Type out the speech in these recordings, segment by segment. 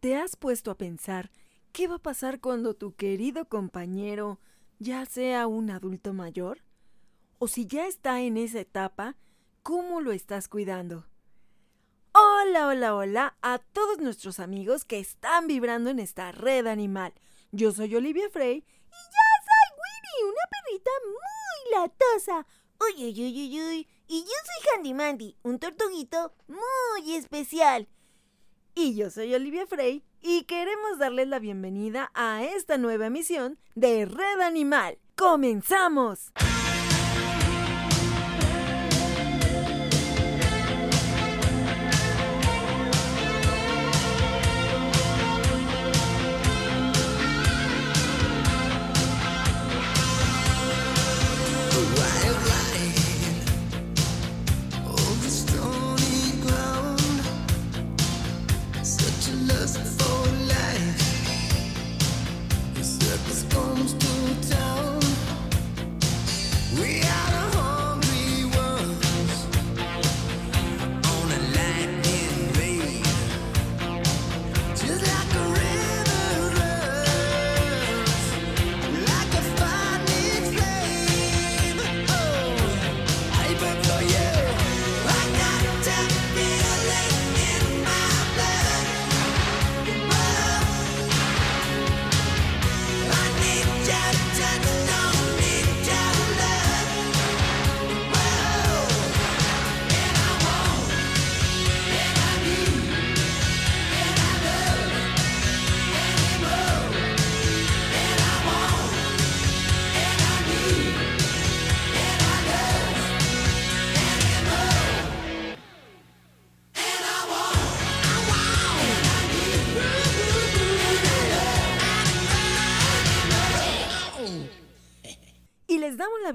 ¿Te has puesto a pensar qué va a pasar cuando tu querido compañero ya sea un adulto mayor? O si ya está en esa etapa, ¿cómo lo estás cuidando? Hola, hola, hola a todos nuestros amigos que están vibrando en esta red animal. Yo soy Olivia Frey y yo soy Winnie, una perrita muy latosa. Uy, uy, uy, uy, uy. Y yo soy Handy Mandy, un tortuguito muy especial. Y yo soy Olivia Frey y queremos darles la bienvenida a esta nueva emisión de Red Animal. ¡Comenzamos!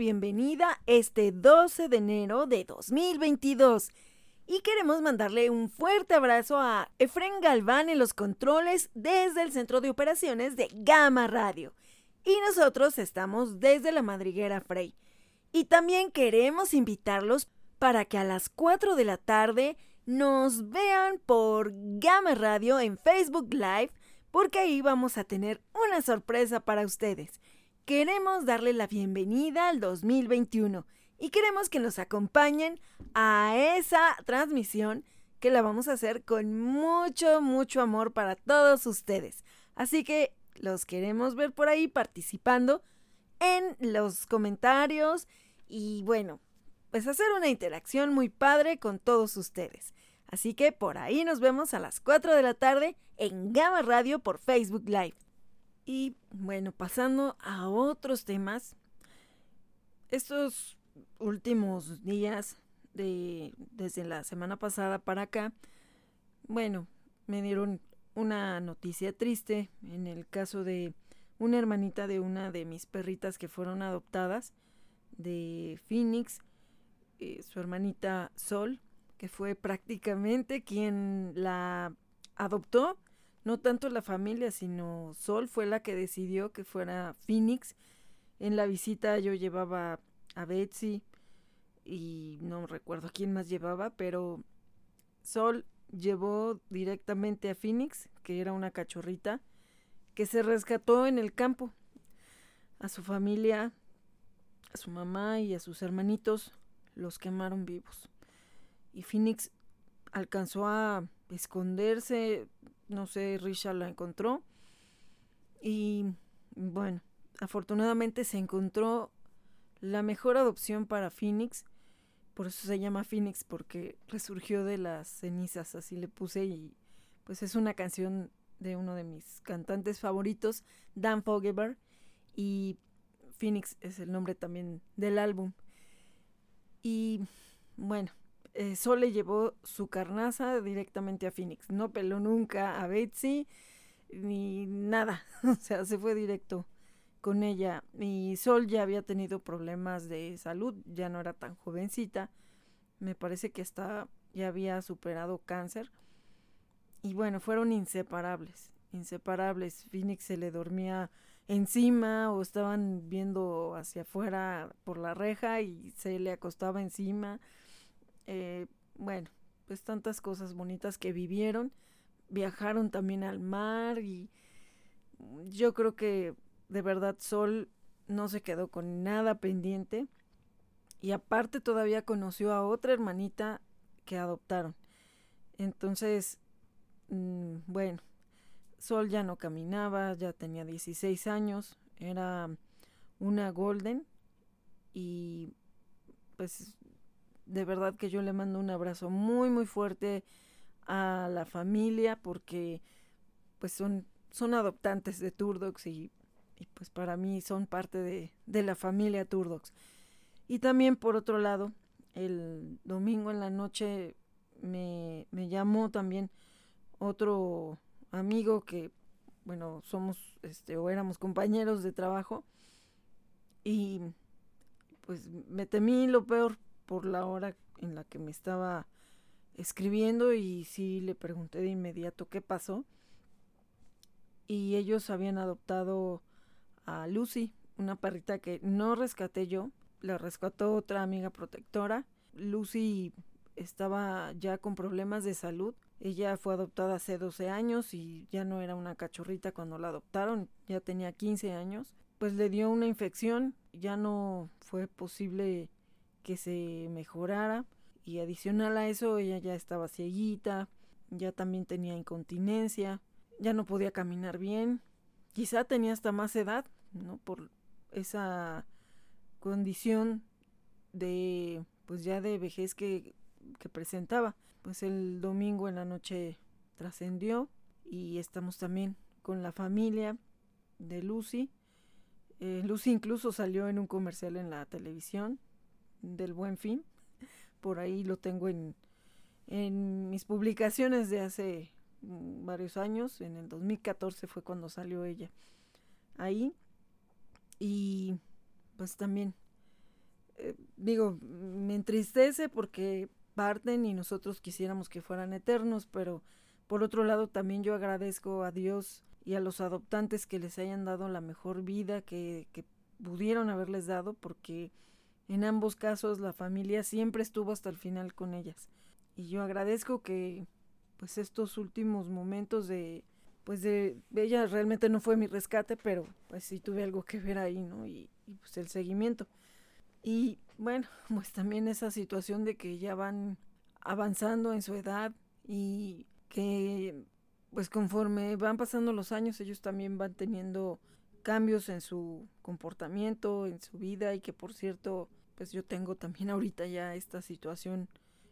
Bienvenida este 12 de enero de 2022 y queremos mandarle un fuerte abrazo a Efren Galván en los controles desde el centro de operaciones de Gama Radio. Y nosotros estamos desde la madriguera Frey. Y también queremos invitarlos para que a las 4 de la tarde nos vean por Gama Radio en Facebook Live, porque ahí vamos a tener una sorpresa para ustedes. Queremos darle la bienvenida al 2021 y queremos que nos acompañen a esa transmisión que la vamos a hacer con mucho, mucho amor para todos ustedes. Así que los queremos ver por ahí participando en los comentarios y bueno, pues hacer una interacción muy padre con todos ustedes. Así que por ahí nos vemos a las 4 de la tarde en Gama Radio por Facebook Live. Y bueno, pasando a otros temas, estos últimos días, de, desde la semana pasada para acá, bueno, me dieron una noticia triste en el caso de una hermanita de una de mis perritas que fueron adoptadas de Phoenix, eh, su hermanita Sol, que fue prácticamente quien la adoptó no tanto la familia, sino Sol fue la que decidió que fuera Phoenix. En la visita yo llevaba a Betsy y no recuerdo quién más llevaba, pero Sol llevó directamente a Phoenix, que era una cachorrita, que se rescató en el campo. A su familia, a su mamá y a sus hermanitos los quemaron vivos. Y Phoenix alcanzó a esconderse, no sé, Risha la encontró. Y bueno, afortunadamente se encontró la mejor adopción para Phoenix. Por eso se llama Phoenix, porque resurgió de las cenizas, así le puse. Y pues es una canción de uno de mis cantantes favoritos, Dan Fogelberg. Y Phoenix es el nombre también del álbum. Y bueno, eh, Sole llevó su carnaza directamente a Phoenix. No peló nunca a Betsy ni nada. o sea, se fue directo con ella. Y Sol ya había tenido problemas de salud, ya no era tan jovencita. Me parece que hasta ya había superado cáncer. Y bueno, fueron inseparables, inseparables. Phoenix se le dormía encima o estaban viendo hacia afuera por la reja y se le acostaba encima. Eh, bueno, pues tantas cosas bonitas que vivieron. viajaron también al mar y yo creo que de verdad Sol no se quedó con nada pendiente y aparte todavía conoció a otra hermanita que adoptaron. Entonces, mm, bueno, Sol ya no caminaba, ya tenía 16 años, era una golden y pues de verdad que yo le mando un abrazo muy muy fuerte a la familia porque pues son, son adoptantes de Turdox y, pues para mí son parte de, de la familia Turdox. Y también por otro lado, el domingo en la noche me, me llamó también otro amigo que, bueno, somos este, o éramos compañeros de trabajo y pues me temí lo peor por la hora en la que me estaba escribiendo y sí le pregunté de inmediato qué pasó. Y ellos habían adoptado a Lucy, una perrita que no rescaté yo, la rescató otra amiga protectora. Lucy estaba ya con problemas de salud. Ella fue adoptada hace 12 años y ya no era una cachorrita cuando la adoptaron, ya tenía 15 años. Pues le dio una infección, ya no fue posible que se mejorara y adicional a eso ella ya estaba cieguita, ya también tenía incontinencia, ya no podía caminar bien, quizá tenía hasta más edad, ¿no? Por esa condición de pues ya de vejez que, que presentaba. Pues el domingo en la noche trascendió y estamos también con la familia de Lucy. Eh, Lucy incluso salió en un comercial en la televisión del Buen Fin. Por ahí lo tengo en, en mis publicaciones de hace mm, varios años. En el 2014 fue cuando salió ella ahí. Y pues también, eh, digo, me entristece porque parten y nosotros quisiéramos que fueran eternos, pero por otro lado también yo agradezco a Dios y a los adoptantes que les hayan dado la mejor vida que, que pudieron haberles dado, porque en ambos casos la familia siempre estuvo hasta el final con ellas. Y yo agradezco que pues estos últimos momentos de pues de ella realmente no fue mi rescate, pero pues sí tuve algo que ver ahí, ¿no? Y, y pues el seguimiento. Y bueno, pues también esa situación de que ya van avanzando en su edad y que pues conforme van pasando los años ellos también van teniendo cambios en su comportamiento, en su vida y que por cierto, pues yo tengo también ahorita ya esta situación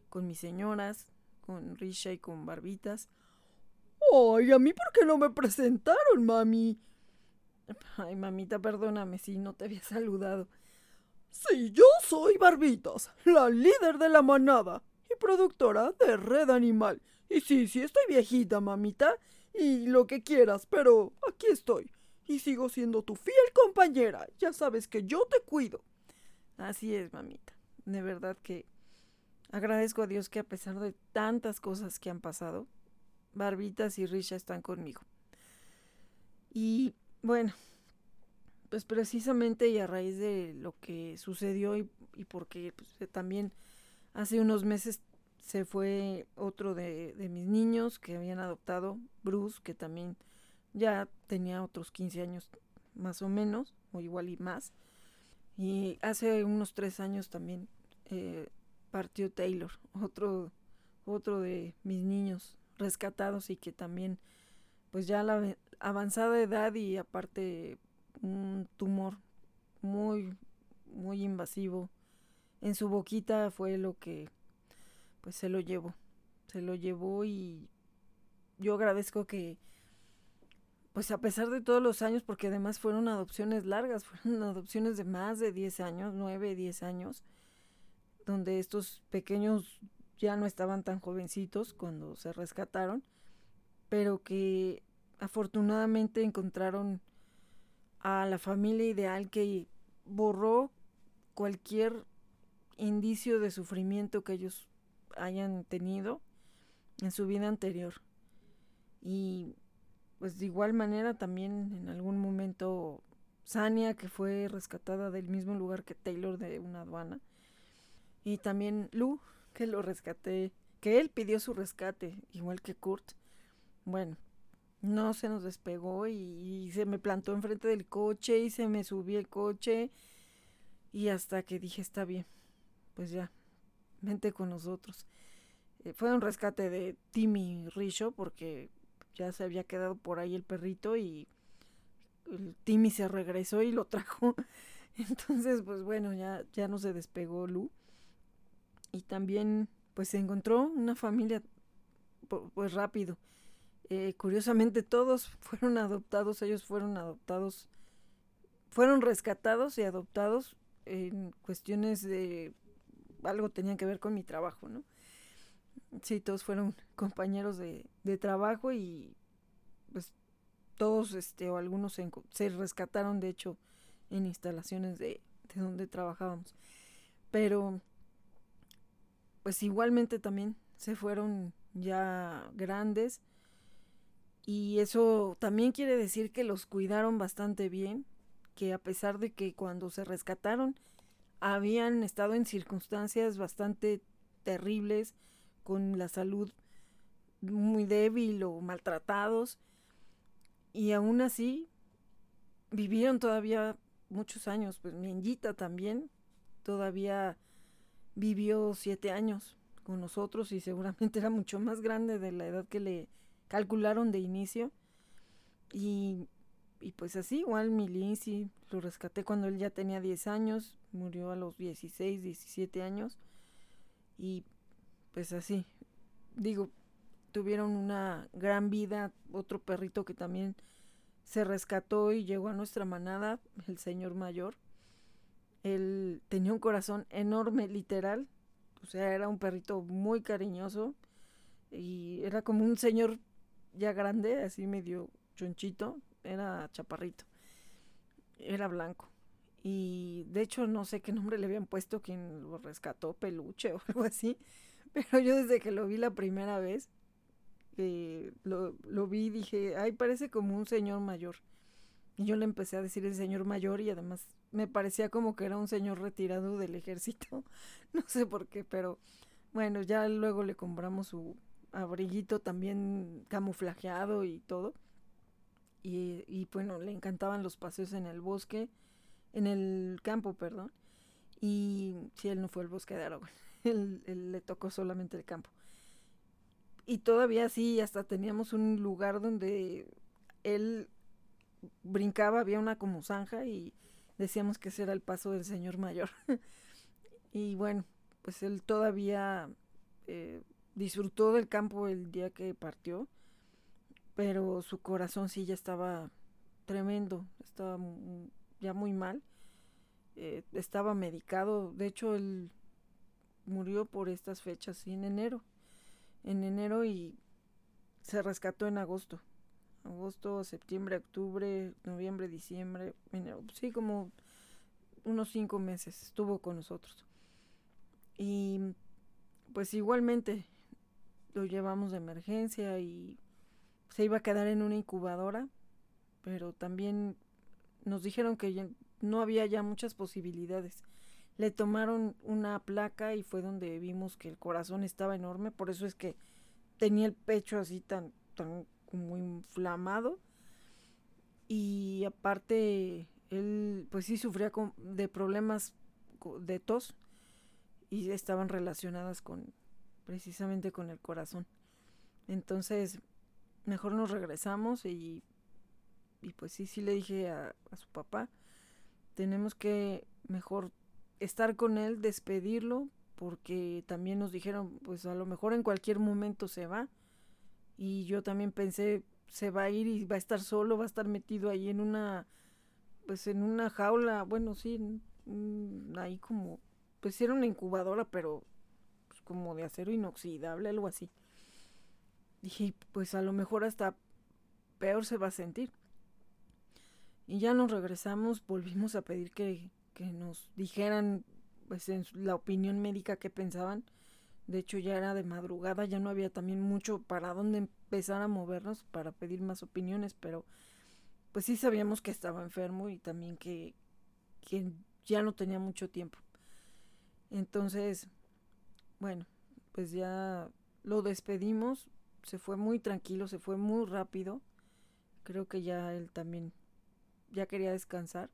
con mis señoras, con Risha y con Barbitas. Ay, a mí por qué no me presentaron, mami. Ay, mamita, perdóname si no te había saludado. Sí, yo soy Barbitas, la líder de la manada y productora de Red Animal. Y sí, sí, estoy viejita, mamita, y lo que quieras, pero aquí estoy y sigo siendo tu fiel compañera. Ya sabes que yo te cuido. Así es, mamita. De verdad que agradezco a Dios que a pesar de tantas cosas que han pasado, Barbitas y Risha están conmigo. Y bueno, pues precisamente y a raíz de lo que sucedió y, porque pues, también hace unos meses se fue otro de, de mis niños que habían adoptado, Bruce, que también ya tenía otros 15 años más o menos, o igual y más. Y hace unos tres años también eh, partió Taylor, otro, otro de mis niños rescatados y que también, pues ya la avanzada edad y aparte un tumor muy, muy invasivo en su boquita fue lo que, pues se lo llevó, se lo llevó y yo agradezco que pues a pesar de todos los años, porque además fueron adopciones largas, fueron adopciones de más de 10 años, 9, 10 años, donde estos pequeños ya no estaban tan jovencitos cuando se rescataron, pero que afortunadamente encontraron a la familia ideal que borró cualquier indicio de sufrimiento que ellos hayan tenido en su vida anterior. Y pues de igual manera también en algún momento Sania, que fue rescatada del mismo lugar que Taylor de una aduana. Y también Lu, que lo rescaté, que él pidió su rescate, igual que Kurt. bueno, no se nos despegó y, se me plantó enfrente del coche y se me subió el coche y hasta que dije está bien, pues ya, vente con nosotros. Eh, fue un rescate de Timmy Richo porque ya se había quedado por ahí el perrito y el Timmy se regresó y lo trajo. Entonces, pues bueno, ya, ya no se despegó Lu. Y también, pues se encontró una familia, pues rápido. Eh, curiosamente, todos fueron adoptados, ellos fueron adoptados, fueron rescatados y adoptados en cuestiones de algo tenían que ver con mi trabajo, ¿no? Sí, todos fueron compañeros de, de trabajo y pues todos, este, o algunos se, se rescataron, de hecho, en instalaciones de, de donde trabajábamos. Pero, pues igualmente también se fueron ya grandes y eso también quiere decir que los cuidaron bastante bien, que a pesar de que cuando se rescataron habían estado en circunstancias bastante terribles, con la salud muy débil o maltratados, y aún así vivieron todavía muchos años. Pues mi también todavía vivió siete años con nosotros y seguramente era mucho más grande de la edad que le calcularon de inicio. Y, y pues así, igual mi Lindsay lo rescaté cuando él ya tenía 10 años, murió a los 16, 17 años. Y pues así, digo, tuvieron una gran vida. Otro perrito que también se rescató y llegó a nuestra manada, el señor mayor. Él tenía un corazón enorme, literal. O sea, era un perrito muy cariñoso. Y era como un señor ya grande, así medio chonchito. Era chaparrito. Era blanco. Y de hecho no sé qué nombre le habían puesto quien lo rescató, peluche o algo así. Pero yo desde que lo vi la primera vez, lo, lo vi y dije, ay, parece como un señor mayor. Y yo le empecé a decir el señor mayor y además me parecía como que era un señor retirado del ejército. no sé por qué, pero bueno, ya luego le compramos su abriguito también camuflajeado y todo. Y, y bueno, le encantaban los paseos en el bosque, en el campo, perdón. Y si él no fue al bosque de Aragón, él le tocó solamente el campo y todavía sí, hasta teníamos un lugar donde él brincaba, había una como zanja y decíamos que ese era el paso del señor mayor. y bueno, pues él todavía eh, disfrutó del campo el día que partió, pero su corazón sí ya estaba tremendo, estaba ya muy mal, eh, estaba medicado, de hecho él murió por estas fechas, en enero en enero y se rescató en agosto. Agosto, septiembre, octubre, noviembre, diciembre, enero. Sí, como unos cinco meses estuvo con nosotros. Y pues igualmente lo llevamos de emergencia y se iba a quedar en una incubadora, pero también nos dijeron que no había ya muchas posibilidades le tomaron una placa y fue donde vimos que el corazón estaba enorme, por eso es que tenía el pecho así tan, tan como inflamado. Y aparte, él pues sí sufría de problemas de tos y estaban relacionadas con precisamente con el corazón. Entonces, mejor nos regresamos y, y pues sí, sí le dije a, a su papá, tenemos que mejor estar con él, despedirlo, porque también nos dijeron, pues a lo mejor en cualquier momento se va. Y yo también pensé, se va a ir y va a estar solo, va a estar metido ahí en una, pues en una jaula, bueno, sí, ahí como, pues era una incubadora, pero pues, como de acero inoxidable, algo así. Dije, pues a lo mejor hasta peor se va a sentir. Y ya nos regresamos, volvimos a pedir que, que nos dijeran pues en la opinión médica que pensaban. De hecho ya era de madrugada, ya no había también mucho para dónde empezar a movernos para pedir más opiniones, pero pues sí sabíamos que estaba enfermo y también que, que ya no tenía mucho tiempo. Entonces, bueno, pues ya lo despedimos se fue muy tranquilo, se fue muy rápido. Creo que ya él también ya quería descansar.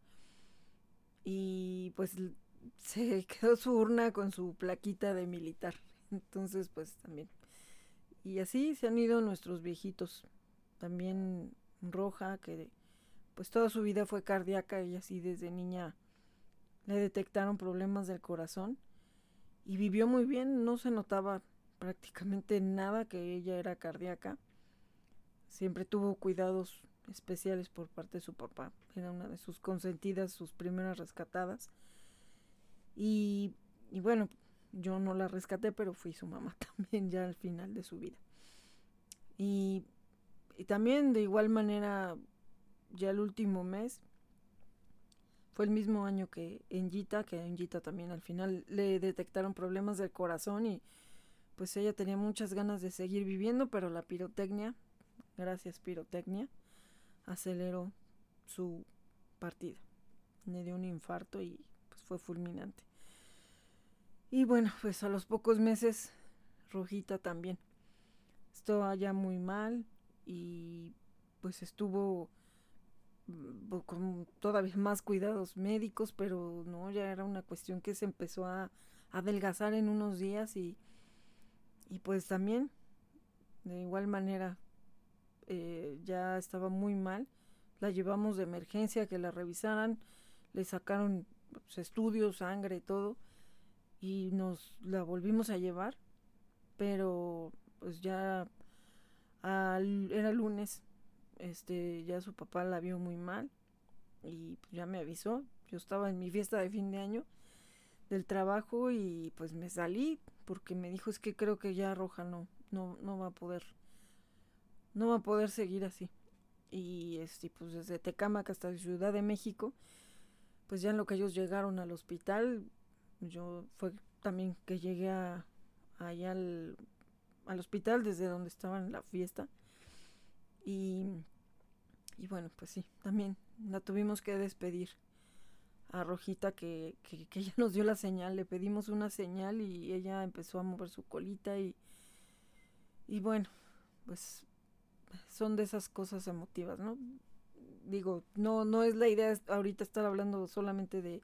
Y pues se quedó su urna con su plaquita de militar. Entonces, pues también. Y así se han ido nuestros viejitos. También Roja, que pues toda su vida fue cardíaca y así desde niña le detectaron problemas del corazón. Y vivió muy bien, no se notaba prácticamente nada que ella era cardíaca. Siempre tuvo cuidados especiales por parte de su papá. Era una de sus consentidas, sus primeras rescatadas. Y, bueno, yo no la rescaté, pero fui su mamá también ya al final de su vida. Y, y también de igual manera, ya el último mes, fue el mismo año que en Gita, que en Gita también al final le detectaron problemas del corazón y pues ella tenía muchas ganas de seguir viviendo, pero la pirotecnia, gracias pirotecnia, aceleró su partida. Le dio un infarto y pues fue fulminante. Y bueno, pues a los pocos meses, Rojita también. Estaba ya muy mal y pues estuvo mm, con todavía más cuidados médicos, pero no, ya era una cuestión que se empezó a, adelgazar en unos días y, y pues también de igual manera eh, ya estaba muy mal. La llevamos de emergencia, que la revisaran, le sacaron pues, estudios, sangre, todo y nos la volvimos a llevar, pero pues ya era lunes, este, ya su papá la vio muy mal y pues, ya me avisó. Yo estaba en mi fiesta de fin de año del trabajo y pues me salí porque me dijo es que creo que ya Roja no, no, no va a poder, no va a poder seguir así. Y este, pues desde Tecámac hasta Ciudad de México, pues ya en lo que ellos llegaron al hospital, yo fue también que llegué a, allá al, al hospital desde donde estaba en la fiesta. Y, y bueno, pues sí, también la tuvimos que despedir a Rojita que, que, que, ella nos dio la señal, le pedimos una señal y ella empezó a mover su colita y, y bueno, pues son de esas cosas emotivas, ¿no? Digo, no, no es la idea ahorita estar hablando solamente de,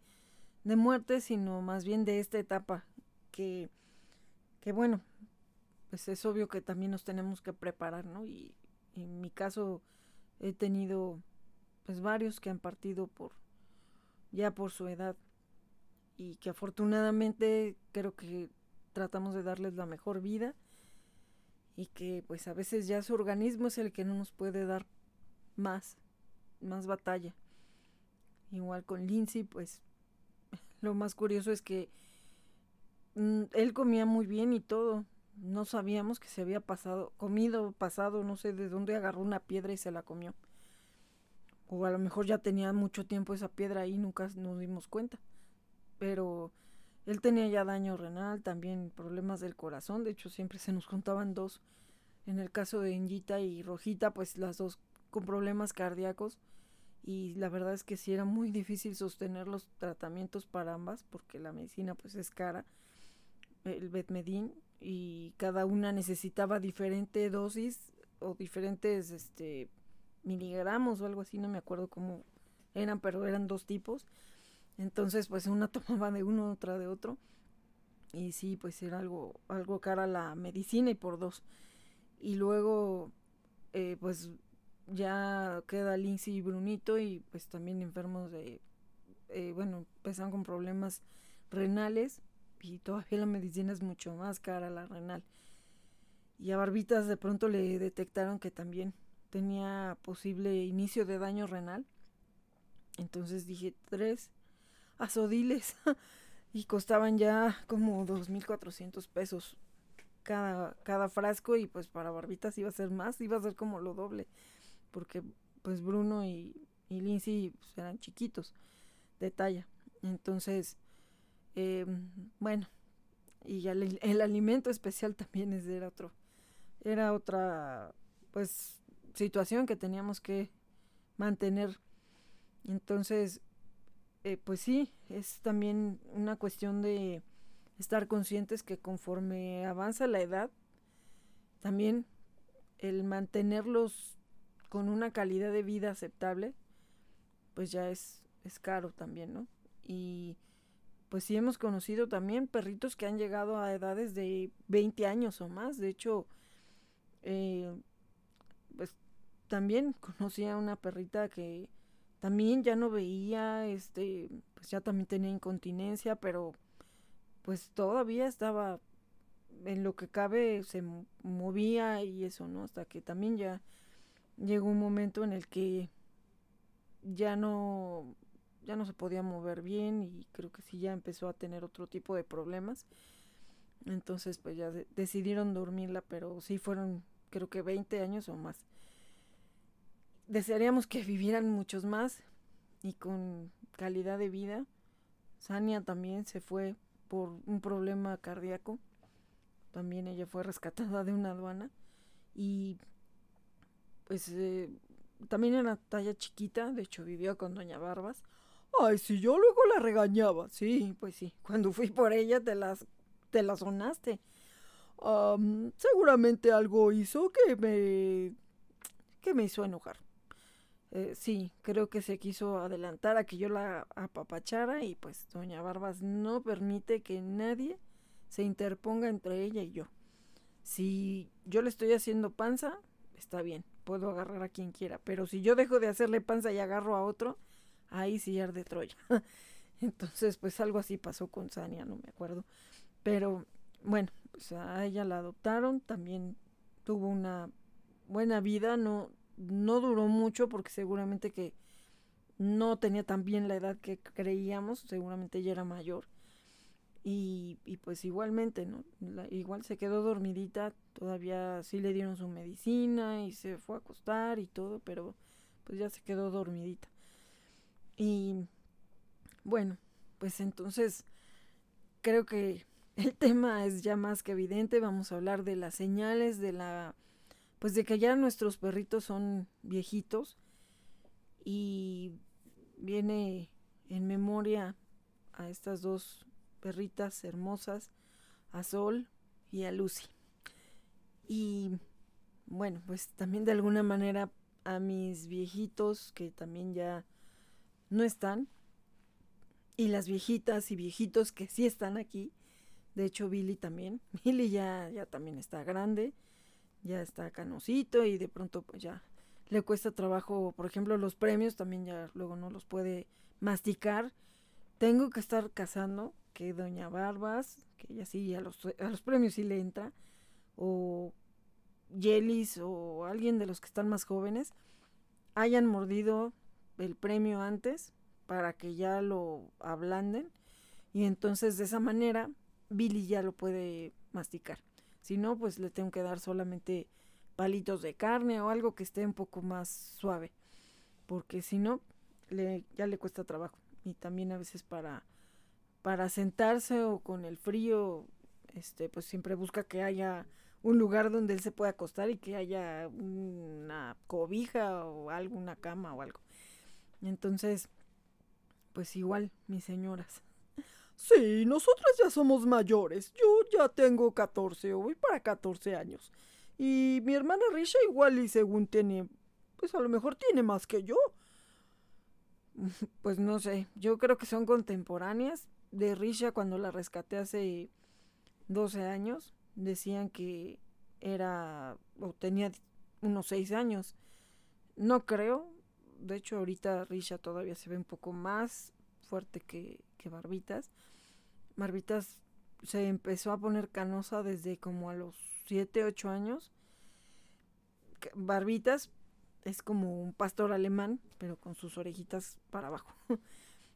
de muerte, sino más bien de esta etapa que, que bueno, pues es obvio que también nos tenemos que preparar, ¿no? Y, en mi caso he tenido pues varios que han partido por ya por su edad y que afortunadamente creo que tratamos de darles la mejor vida y que pues a veces ya su organismo es el que no nos puede dar más, más batalla. Igual con Lindsay, pues lo más curioso es que mm, él comía muy bien y todo. No sabíamos que se había pasado, comido, pasado, no sé de dónde agarró una piedra y se la comió. O a lo mejor ya tenía mucho tiempo esa piedra ahí y nunca nos dimos cuenta. Pero él tenía ya daño renal, también problemas del corazón. De hecho, siempre se nos juntaban dos. En el caso de Enjita y Rojita, pues las dos con problemas cardíacos y la verdad es que sí era muy difícil sostener los tratamientos para ambas porque la medicina pues es cara el betmedin y cada una necesitaba diferente dosis o diferentes este miligramos o algo así no me acuerdo cómo eran pero eran dos tipos entonces pues una tomaba de uno otra de otro y sí pues era algo algo cara la medicina y por dos y luego eh, pues ya queda Lindsay y Brunito y pues también enfermos de, eh, bueno, empezaron con problemas renales y todavía la medicina es mucho más cara la renal. Y a Barbitas de pronto le detectaron que también tenía posible inicio de daño renal. Entonces dije tres azodiles y costaban ya como 2.400 pesos cada, cada frasco y pues para Barbitas iba a ser más, iba a ser como lo doble porque pues Bruno y, y Lindsay pues, eran chiquitos de talla. Entonces, em, bueno, y el, el, alimento especial también es, era otro, era otra pues situación que teníamos que mantener. Entonces, eh, pues sí, es también una cuestión de estar conscientes que conforme avanza la edad, también el mantenerlos con una calidad de vida aceptable, pues ya es, es caro también, ¿no? Y pues sí hemos conocido también perritos que han llegado a edades de 20 años o más. De hecho, eh, pues también conocí a una perrita que también ya no veía, este, pues ya también tenía incontinencia, pero pues todavía estaba en lo que cabe, se movía y eso, ¿no? Hasta que también ya llegó un momento en el que ya no ya no se podía mover bien y creo que sí ya empezó a tener otro tipo de problemas. Entonces pues ya decidieron dormirla, pero sí fueron creo que 20 años o más. Desearíamos que vivieran muchos más y con calidad de vida. Sania también se fue por un problema cardíaco. También ella fue rescatada de una aduana y pues eh, también era talla chiquita, de hecho vivió con Doña Barbas. Ay, si yo luego la regañaba. Sí, pues sí. Cuando fui por ella te las, te la sonaste. seguramente algo hizo que me, que me hizo enojar. Eh, sí, creo que se quiso adelantar a que yo la apapachara y pues doña Barbas no permite que nadie se interponga entre ella y yo. Si yo le estoy haciendo panza, está bien, puedo agarrar a quien quiera, pero si yo dejo de hacerle panza y agarro a otro, ahí sí de Troya. Entonces, pues algo así pasó con Sania, no me acuerdo. Pero bueno, pues a ella la adoptaron, también tuvo una buena vida, no, no duró mucho porque seguramente que no tenía tan bien la edad que creíamos, seguramente ella era mayor. Y, y pues igualmente, ¿no? igual se quedó dormidita, todavía sí le dieron su medicina y se fue a acostar y todo, pero pues ya se quedó dormidita. Y bueno, pues entonces creo que el tema es ya más que evidente. Vamos a hablar de las señales de la pues de que ya nuestros perritos son viejitos y viene en memoria a estas dos perritas hermosas, a Sol y a Lucy. Y bueno, pues también de alguna manera a mis viejitos que también ya no están. Y las viejitas y viejitos que sí están aquí. De hecho, Billy también. Billy ya, ya también está grande. Ya está canosito y de pronto pues ya le cuesta trabajo. Por ejemplo, los premios también ya luego no los puede masticar. Tengo que estar cazando que Doña Barbas, que ella sí a los, a los premios sí le entra. O Yelis o alguien de los que están más jóvenes hayan mordido el premio antes para que ya lo ablanden y entonces de esa manera Billy ya lo puede masticar. Si no, pues le tengo que dar solamente palitos de carne o algo que esté un poco más suave, porque si no, le, ya le cuesta trabajo. Y también a veces para, para sentarse o con el frío, este, pues siempre busca que haya un lugar donde él se pueda acostar y que haya una cobija o algo, una cama o algo. Entonces, pues igual, mis señoras. Sí, nosotras ya somos mayores. Yo ya tengo 14 o voy para 14 años. Y mi hermana Risha igual y según tiene, pues a lo mejor tiene más que yo. Pues no sé, yo creo que son contemporáneas. De Risha cuando la rescaté hace 12 años, decían que era o tenía unos 6 años. No creo, de hecho, ahorita Risha todavía se ve un poco más fuerte que, Barbitas. Barbitas se empezó a poner canosa desde como a los 7, 8 años. Barbitas es como un pastor alemán, pero con sus orejitas para abajo.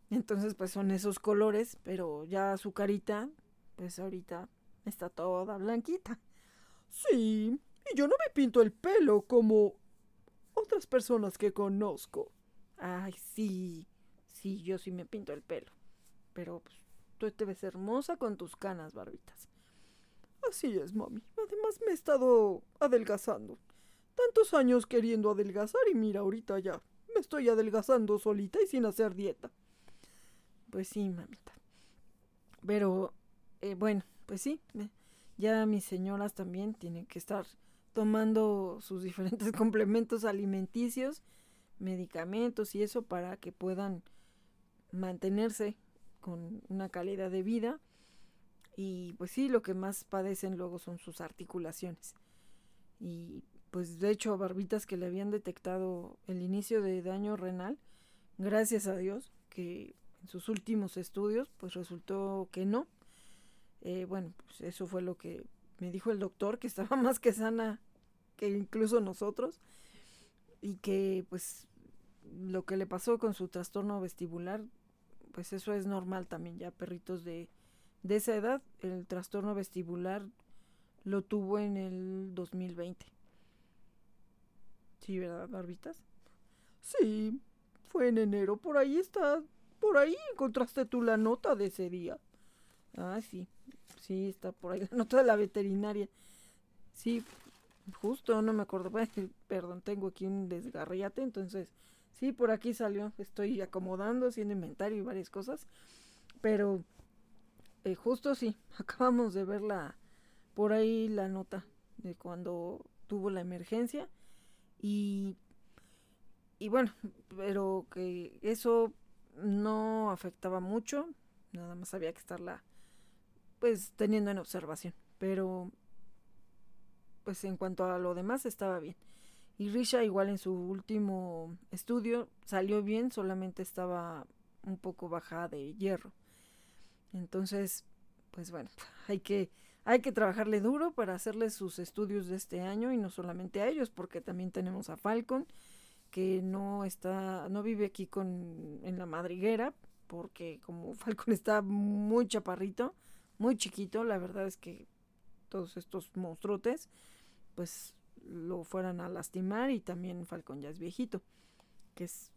Entonces, pues son esos colores, pero ya su carita, pues ahorita está toda blanquita. Sí, y yo no me pinto el pelo como otras personas que conozco. Ay, sí, sí, yo sí me pinto el pelo. Pero pues, tú te ves hermosa con tus canas, barbitas. Así es, mami. Además me he estado adelgazando. Tantos años queriendo adelgazar y mira, ahorita ya me estoy adelgazando solita y sin hacer dieta. Pues sí, mamita. Pero, eh, bueno, pues sí, ya mis señoras también tienen que estar tomando sus diferentes complementos alimenticios, medicamentos y eso para que puedan mantenerse con una calidad de vida. Y pues sí, lo que más padecen luego son sus articulaciones. Y pues de hecho, Barbitas que le habían detectado el inicio de daño renal, gracias a Dios que en sus últimos estudios pues resultó que no. Eh, bueno, pues eso fue lo que me dijo el doctor, que estaba más que sana que incluso nosotros y que pues lo que le pasó con su trastorno vestibular, pues eso es normal también ya perritos de, de esa edad, el trastorno vestibular lo tuvo en el 2020. Sí, ¿verdad, Barbitas? Sí, fue en enero, por ahí está, por ahí encontraste tú la nota de ese día. Ah, sí, sí, está por ahí la nota de la veterinaria. Sí, Justo, no me acuerdo. perdón, tengo aquí un desgarriate, entonces sí, por aquí salió. Estoy acomodando, haciendo inventario y varias cosas. Pero eh, justo sí, acabamos de ver la, por ahí la nota de cuando tuvo la emergencia. Y, y bueno, pero que eso no afectaba mucho. Nada más había que estarla pues teniendo en observación. Pero pues en cuanto a lo demás estaba bien. Y Risha igual en su último estudio salió bien, solamente estaba un poco baja de hierro. Entonces, pues bueno, hay que hay que trabajarle duro para hacerle sus estudios de este año y no solamente a ellos, porque también tenemos a Falcon que no está no vive aquí con en la madriguera, porque como Falcon está muy chaparrito, muy chiquito, la verdad es que todos estos monstruotes pues lo fueran a lastimar y también Falcón ya es viejito, que es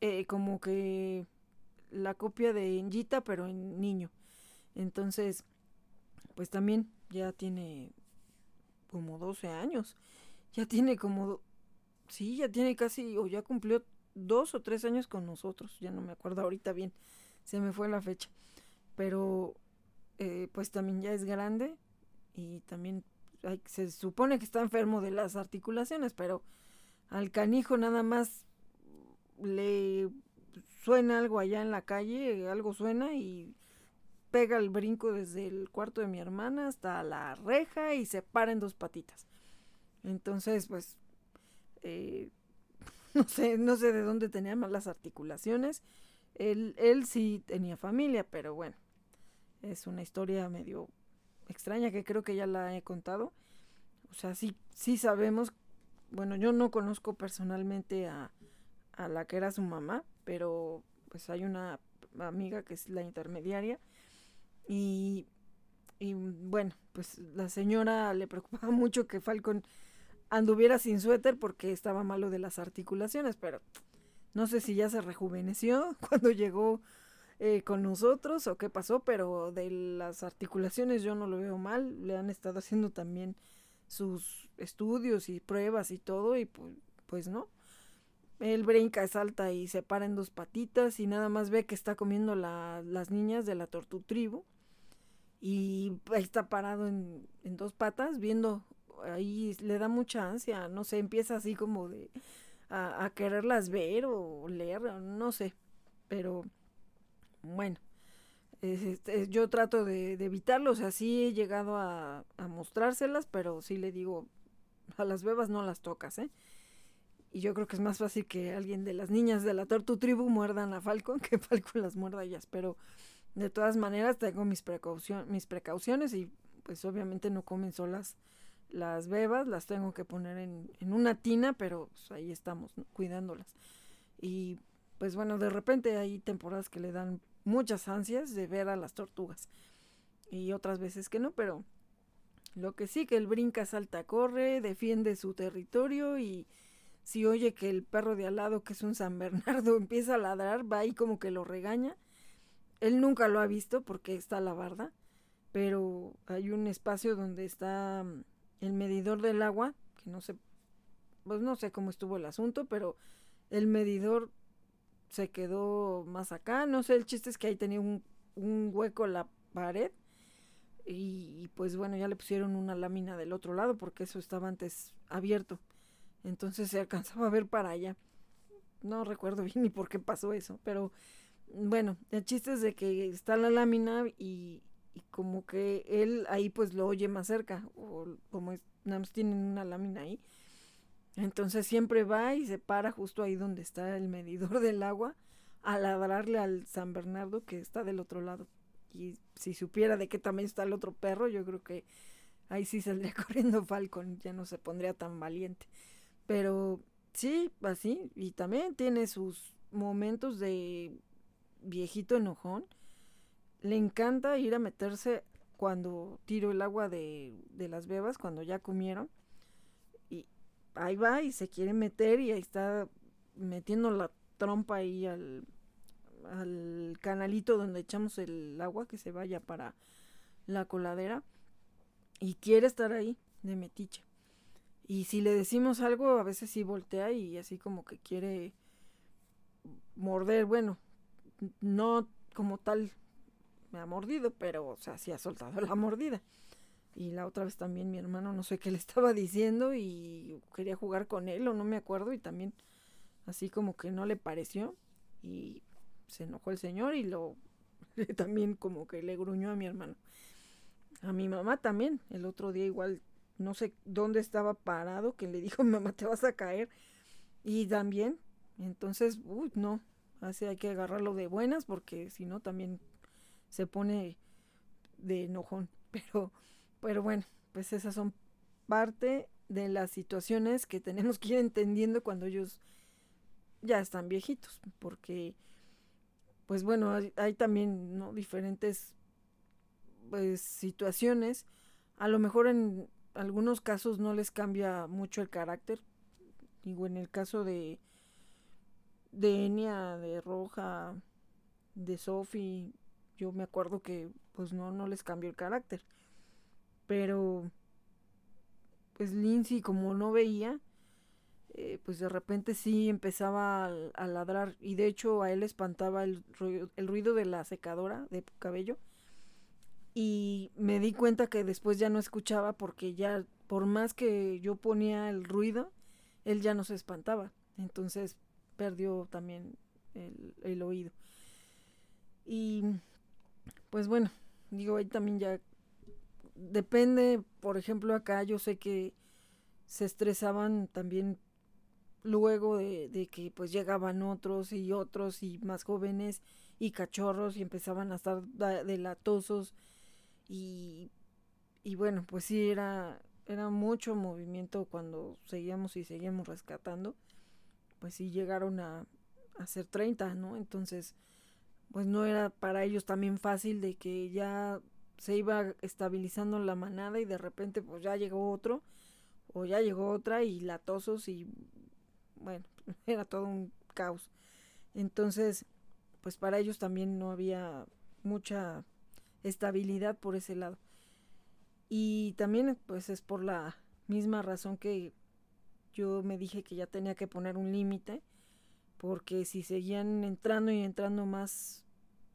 eh, como que la copia de Enjita pero en niño. Entonces, pues también ya tiene como 12 años. Ya tiene como, sí, ya tiene casi, o ya cumplió dos o tres años con nosotros. Ya no me acuerdo ahorita bien, se me fue la fecha. Pero, eh, pues también ya es grande y también se supone que está enfermo de las articulaciones, pero al canijo nada más le suena algo allá en la calle, algo suena y pega el brinco desde el cuarto de mi hermana hasta la reja y se para en dos patitas. Entonces, pues, eh, no sé, no sé de dónde tenía más las articulaciones. Él, él sí tenía familia, pero bueno, es una historia medio extraña que creo que ya la he contado. O sea, sí, sí sabemos, bueno, yo no conozco personalmente a, a la que era su mamá, pero pues hay una amiga que es la intermediaria y, y bueno, pues la señora le preocupaba mucho que Falcon anduviera sin suéter porque estaba malo de las articulaciones, pero no sé si ya se rejuveneció cuando llegó eh, con nosotros o qué pasó, pero de las articulaciones yo no lo veo mal. Le han estado haciendo también sus estudios y pruebas y todo y pues, pues no. Él brinca, salta y se para en dos patitas y nada más ve que está comiendo las niñas de la tortutribu y ahí está parado en, en dos patas viendo, ahí le da mucha ansia, no sé, empieza así como de a, a quererlas ver o leer, no sé, pero bueno, yo trato de, evitarlo, o sea, sí he llegado a, mostrárselas, pero sí le digo, a las bebas no las tocas, ¿eh? Y yo creo que es más fácil que alguien de las niñas de la Tortu Tribu muerdan a Falcon que Falcon las muerda ellas, pero de todas maneras tengo mis, precaución, mis precauciones y pues obviamente no comen solas las bebas, las tengo que poner en, en una tina, pero pues, ahí estamos cuidándolas. Y pues bueno, de repente hay temporadas que le dan muchas ansias de ver a las tortugas. Y otras veces que no, pero lo que sí que el brinca, salta, corre, defiende su territorio y si oye que el perro de al lado, que es un San Bernardo, empieza a ladrar, va ahí como que lo regaña. Él nunca lo ha visto porque está la barda, pero hay un espacio donde está mm, el medidor del agua, que no sé, pues no sé cómo estuvo el asunto, pero el medidor se quedó más acá. No sé, el chiste es que ahí tenía un, hueco la pared. y, pues bueno, ya le pusieron una lámina del otro lado porque eso estaba antes abierto. Entonces se alcanzaba a ver para allá. No recuerdo bien ni por qué pasó eso, pero bueno, el chiste es de que está la lámina y, y como que él ahí pues lo oye más cerca, o como es, nada más tienen una lámina ahí. Entonces siempre va y se para justo ahí donde está el medidor del agua a ladrarle al San Bernardo que está del otro lado. Y si supiera de qué tamaño está el otro perro, yo creo que ahí sí saldría corriendo Falcon, ya no se pondría tan valiente. Pero sí, así, y también tiene sus momentos de viejito enojón. Le encanta ir a meterse cuando tiro el agua de, de las bebas, cuando ya comieron. Ahí va y se quiere meter y ahí está metiendo la trompa ahí al, al canalito donde echamos el agua que se vaya para la coladera y quiere estar ahí de metiche. Y si le decimos algo, a veces sí voltea y así como que quiere morder, bueno, no como tal me ha mordido, pero o sea, sí ha soltado la mordida. Y la otra vez también mi hermano no sé qué le estaba diciendo y quería jugar con él o no me acuerdo y también así como que no le pareció y se enojó el señor y lo también como que le gruñó a mi hermano. A mi mamá también, el otro día igual no sé dónde estaba parado que le dijo, "Mamá, te vas a caer." Y también, entonces, uy, no, así hay que agarrarlo de buenas porque si no también se pone de enojón, pero pero bueno, pues esas son parte de las situaciones que tenemos que ir entendiendo cuando ellos ya están viejitos, porque pues bueno, hay, también diferentes pues, situaciones. A lo mejor en algunos casos no les cambia mucho el carácter. Digo, en el caso de, de Enia, de Roja, de Sophie, yo me acuerdo que pues no, no les cambió el carácter. Pero pues Lindsay como no veía, eh, pues de repente sí empezaba a, ladrar y de hecho a él espantaba el ruido, el ruido de la secadora de cabello y me di cuenta que después ya no escuchaba porque ya por más que yo ponía el ruido él ya no se espantaba entonces perdió también el, el oído. Y pues bueno digo ahí también ya depende por ejemplo acá yo sé que se estresaban también luego de, que pues llegaban otros y otros y más jóvenes y cachorros y empezaban a estar delatosos y, y bueno pues sí era era mucho movimiento cuando seguíamos y seguíamos rescatando pues sí llegaron a, a ser 30 no entonces pues no era para ellos también fácil de que ya se iba estabilizando la manada y de repente pues ya llegó otro o ya llegó otra y latosos y bueno, era todo un caos. Entonces, pues para ellos también no había mucha estabilidad por ese lado. Y también pues es por la misma razón que yo me dije que ya tenía que poner un límite, porque si seguían entrando y entrando más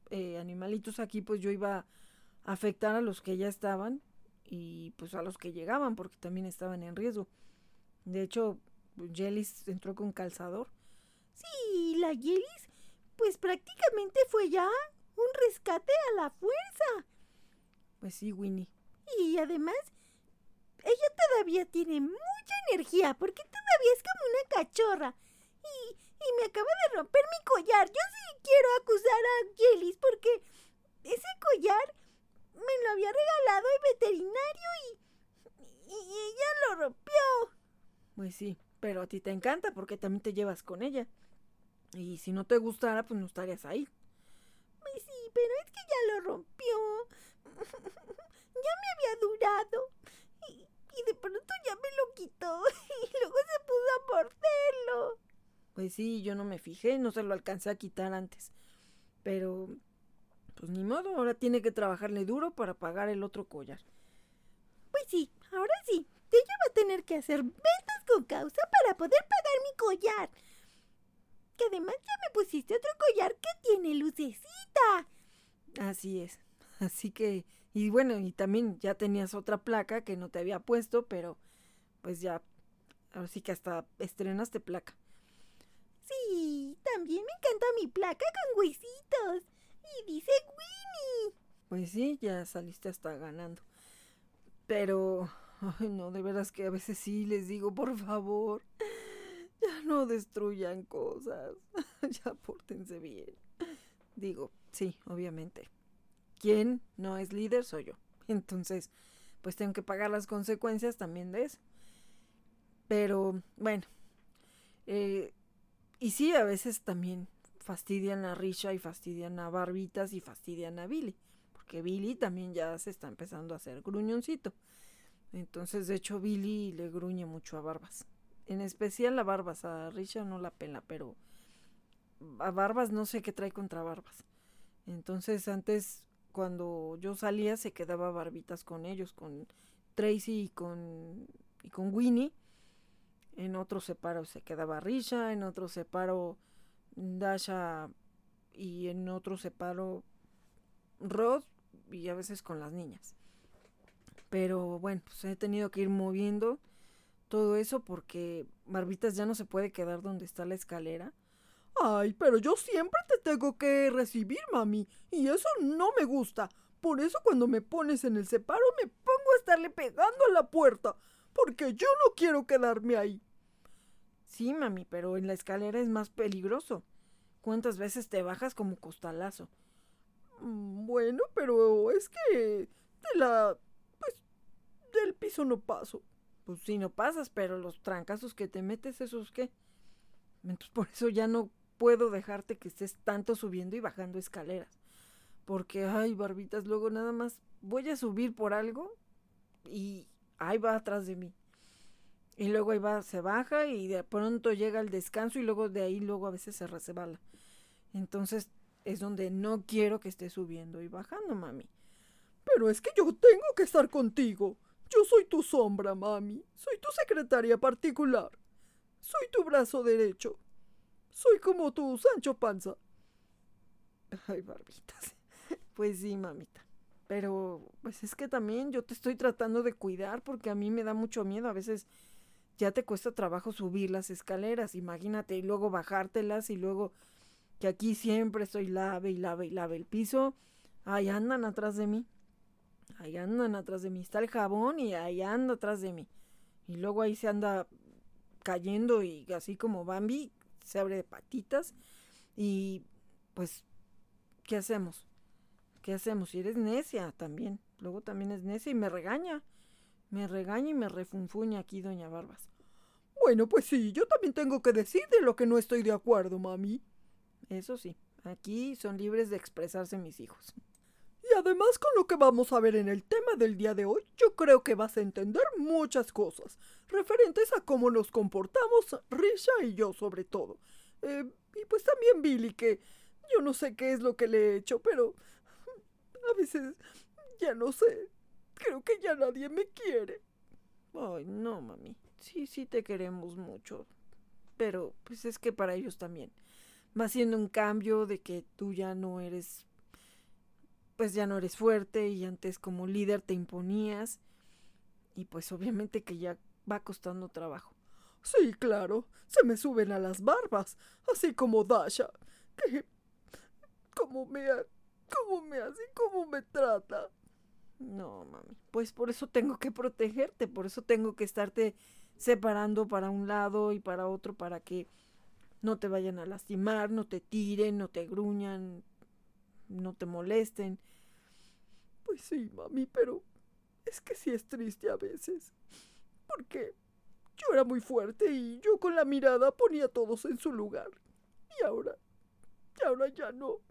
eh, animalitos aquí, pues yo iba afectar a los que ya estaban y pues a los que llegaban, porque también estaban en riesgo. De hecho, Jellis entró con calzador. Sí, la Jellis, pues prácticamente fue ya un rescate a la fuerza. Pues sí, Winnie. Y además, ella todavía tiene mucha energía porque todavía es como una cachorra. Y, y me acaba de romper mi collar. Yo sí quiero acusar a Jellis porque ese collar me lo había regalado el veterinario y, y ella lo rompió. Pues sí. Pero a ti te encanta porque también te llevas con ella. Y si no te gustara, pues no estarías ahí. Pues sí, pero es que ya lo rompió. ya me había durado. Y, y, de pronto ya me lo quitó. Y luego se puso a morderlo. Pues sí, yo no me fijé, no se lo alcancé a quitar antes. Pero, pues ni modo, ahora tiene que trabajarle duro para pagar el otro collar. Pues sí, ahora sí. Ella va a tener que hacer ventas con causa para poder pagar mi collar. Que además ya me pusiste otro collar que tiene lucecita. Así es. Así que Y bueno, y también ya tenías otra placa que no te había puesto, pero pues ya, ahora sí que hasta estrenaste placa. Sí, también me encanta mi placa con huesitos. Y dice Winnie. Pues sí, ya saliste hasta ganando. Pero, ay no, de veras que a veces sí les digo, por favor, ya no destruyan cosas. ya pórtense bien. Digo, sí, obviamente. ¿Quién no es líder? Soy yo. Entonces, pues tengo que pagar las consecuencias también de eso. Pero, bueno. Eh, y sí, a veces también fastidian a Risha y fastidian a Barbitas y fastidian a Billy. Porque Billy también ya se está empezando a hacer gruñoncito. Entonces, de hecho, Billy le gruñe mucho a Barbas. En especial a Barbas. A Risha no la pela, pero a Barbas no sé qué trae contra Barbas. Entonces, antes, cuando yo salía, se quedaba Barbitas con ellos, con Tracy y con, y con Winnie. En otro separo se quedaba Risha, en otro separo Dasha y en otro separo Rod y a veces con las niñas. Pero bueno, pues he tenido que ir moviendo todo eso porque Barbitas ya no se puede quedar donde está la escalera. Ay, pero yo siempre te tengo que recibir, mami, y eso no me gusta. Por eso cuando me pones en el separo me pongo a estarle pegando a la puerta, porque yo no quiero quedarme ahí. Sí, mami, pero en la escalera es más peligroso. ¿Cuántas veces te bajas como costalazo? Mm, bueno, pero es que de la... pues del piso no paso. Pues sí, no pasas, pero los trancazos que te metes, ¿esos qué? Entonces por eso ya no puedo dejarte que estés tanto subiendo y bajando escaleras. Porque, ay, barbitas, luego nada más voy a subir por algo y ahí va atrás de mí. Y luego ahí va, se baja y de pronto llega el descanso y luego de ahí luego a veces se resbala. Entonces es donde no quiero que esté subiendo y bajando, mami. Pero es que yo tengo que estar contigo. Yo soy tu sombra, mami. Soy tu secretaria particular. Soy tu brazo derecho. Soy como tu Sancho Panza. Ay, barbitas. Pues sí, mamita. Pero, pues es que también yo te estoy tratando de cuidar porque a mí me da mucho miedo. A veces ya te cuesta trabajo subir las escaleras, imagínate, y luego bajártelas y luego que aquí siempre estoy lave y lave y lave el piso. Ahí andan atrás de mí. Ahí andan atrás de mí. Está el jabón y ahí anda atrás de mí. Y luego ahí se anda cayendo y así como Bambi se abre de patitas. Y pues, ¿qué hacemos? ¿Qué hacemos? Si eres necia también. Luego también es necia y me regaña. Me regaña y me refunfuña aquí doña Barbas. Bueno, pues sí, yo también tengo que decir de lo que no estoy de acuerdo, mami. Eso sí, aquí son libres de expresarse mis hijos. Y además con lo que vamos a ver en el tema del día de hoy, yo creo que vas a entender muchas cosas, referentes a cómo nos comportamos, Risha y yo sobre todo. Eh, y pues también Billy, que yo no sé qué es lo que le he hecho, pero a veces ya no sé. Creo que ya nadie me quiere. Ay, no, mami. Sí, sí te queremos mucho. Pero, pues es que para ellos también. Va siendo un cambio de que tú ya no eres. Pues ya no eres fuerte y antes como líder te imponías. Y pues obviamente que ya va costando trabajo. Sí, claro. Se me suben a las barbas. Así como Dasha. Que. ¿Cómo me, cómo me hace, cómo me trata. No, mami. Pues por eso tengo que protegerte, por eso tengo que estarte separando para un lado y para otro para que no te vayan a lastimar, no te tiren, no te gruñan, no te molesten. Pues sí, mami, pero es que sí es triste a veces. Porque yo era muy fuerte y yo con la mirada ponía a todos en su lugar. Y ahora, y ahora ya no.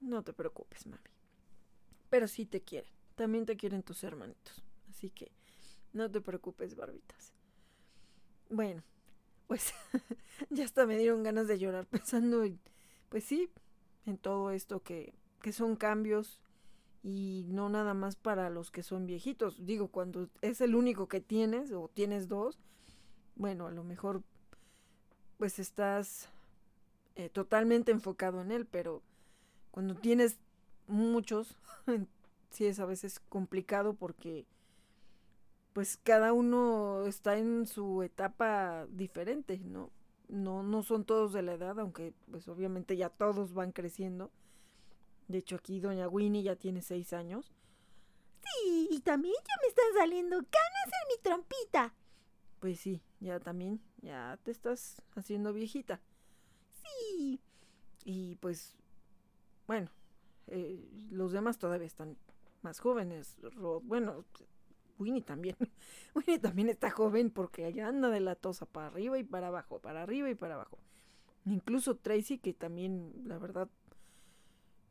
No te preocupes, mami pero sí te quieren. También te quieren tus hermanitos. Así que no te preocupes, barbitas. Bueno, pues ya hasta me dieron ganas de llorar pensando en, pues sí, en todo esto que, que son cambios y no nada más para los que son viejitos. Digo, cuando es el único que tienes o tienes dos, bueno, a lo mejor pues estás eh, totalmente enfocado en él, pero cuando tienes muchos, sí es a veces complicado porque pues cada uno está en su etapa diferente, ¿no? No, no son todos de la edad, aunque pues obviamente ya todos van creciendo. De hecho aquí doña Winnie ya tiene seis años. Sí, y también ya me están saliendo canas en mi trompita. Pues sí, ya también, ya te estás haciendo viejita. Sí. Y pues, bueno, eh, los demás todavía están más jóvenes. bueno, Winnie también. Winnie también está joven porque allá anda de la tosa para arriba y para abajo, para arriba y para abajo. Incluso Tracy, que también, la verdad,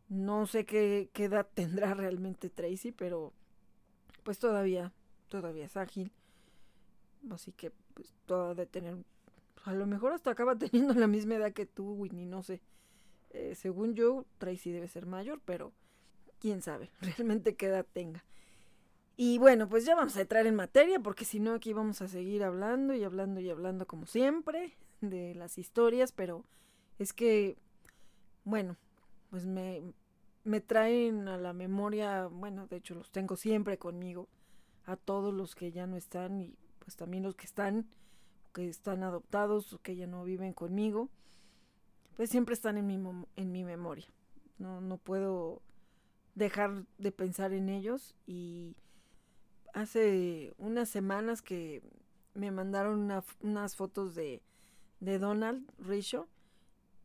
no sé qué, qué edad tendrá realmente Tracy, pero pues todavía, todavía es ágil. Así que, pues, toda de tener. A lo mejor hasta acaba teniendo la misma edad que tú, Winnie, no sé. Eh, según yo, Tracy debe ser mayor, pero quién sabe realmente qué edad tenga. Y bueno, pues ya vamos a entrar en materia, porque si no, aquí vamos a seguir hablando y hablando y hablando como siempre de las historias, pero es que, bueno, pues me, me traen a la memoria, bueno, de hecho los tengo siempre conmigo, a todos los que ya no están y pues también los que están, que están adoptados que ya no viven conmigo, pues siempre están en mi, en mi memoria. No, no puedo dejar de pensar en ellos y hace unas semanas que me mandaron unas fotos de, de Donald Risho,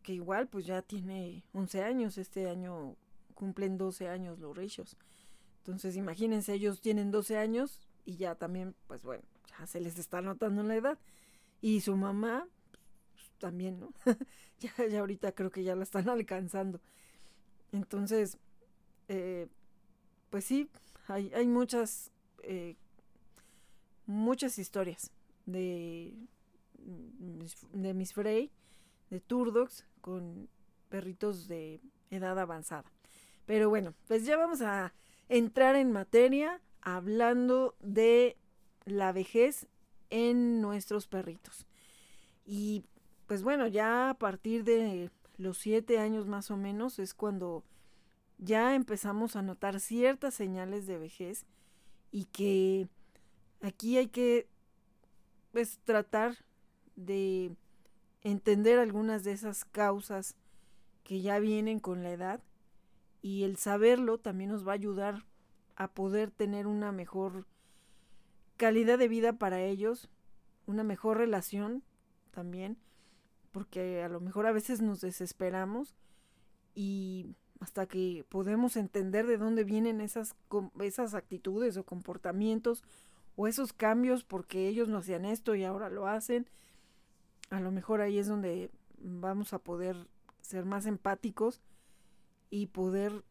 que igual pues ya tiene 11 años, este año cumplen 12 años los Rishos. Entonces imagínense, ellos tienen 12 años y ya también, pues bueno, ya se les está notando la edad. Y su mamá pues, también, ¿no? ya, ahorita creo que ya la están alcanzando. Entonces, eh, pues sí, hay, hay muchas, eh, muchas historias de, de Miss Frey, de Turdox, con perritos de edad avanzada. Pero bueno, pues ya vamos a entrar en materia hablando de la vejez en nuestros perritos. Y pues bueno, ya a partir de los siete años más o menos es cuando ya empezamos a notar ciertas señales de vejez y que aquí hay que pues tratar de entender algunas de esas causas que ya vienen con la edad y el saberlo también nos va a ayudar a poder tener una mejor calidad de vida para ellos, una mejor relación también, porque a lo mejor a veces nos desesperamos y hasta que podemos entender de dónde vienen esas, esas actitudes o comportamientos o esos cambios porque ellos no hacían esto y ahora lo hacen, a lo mejor ahí es donde vamos a poder ser más empáticos y poder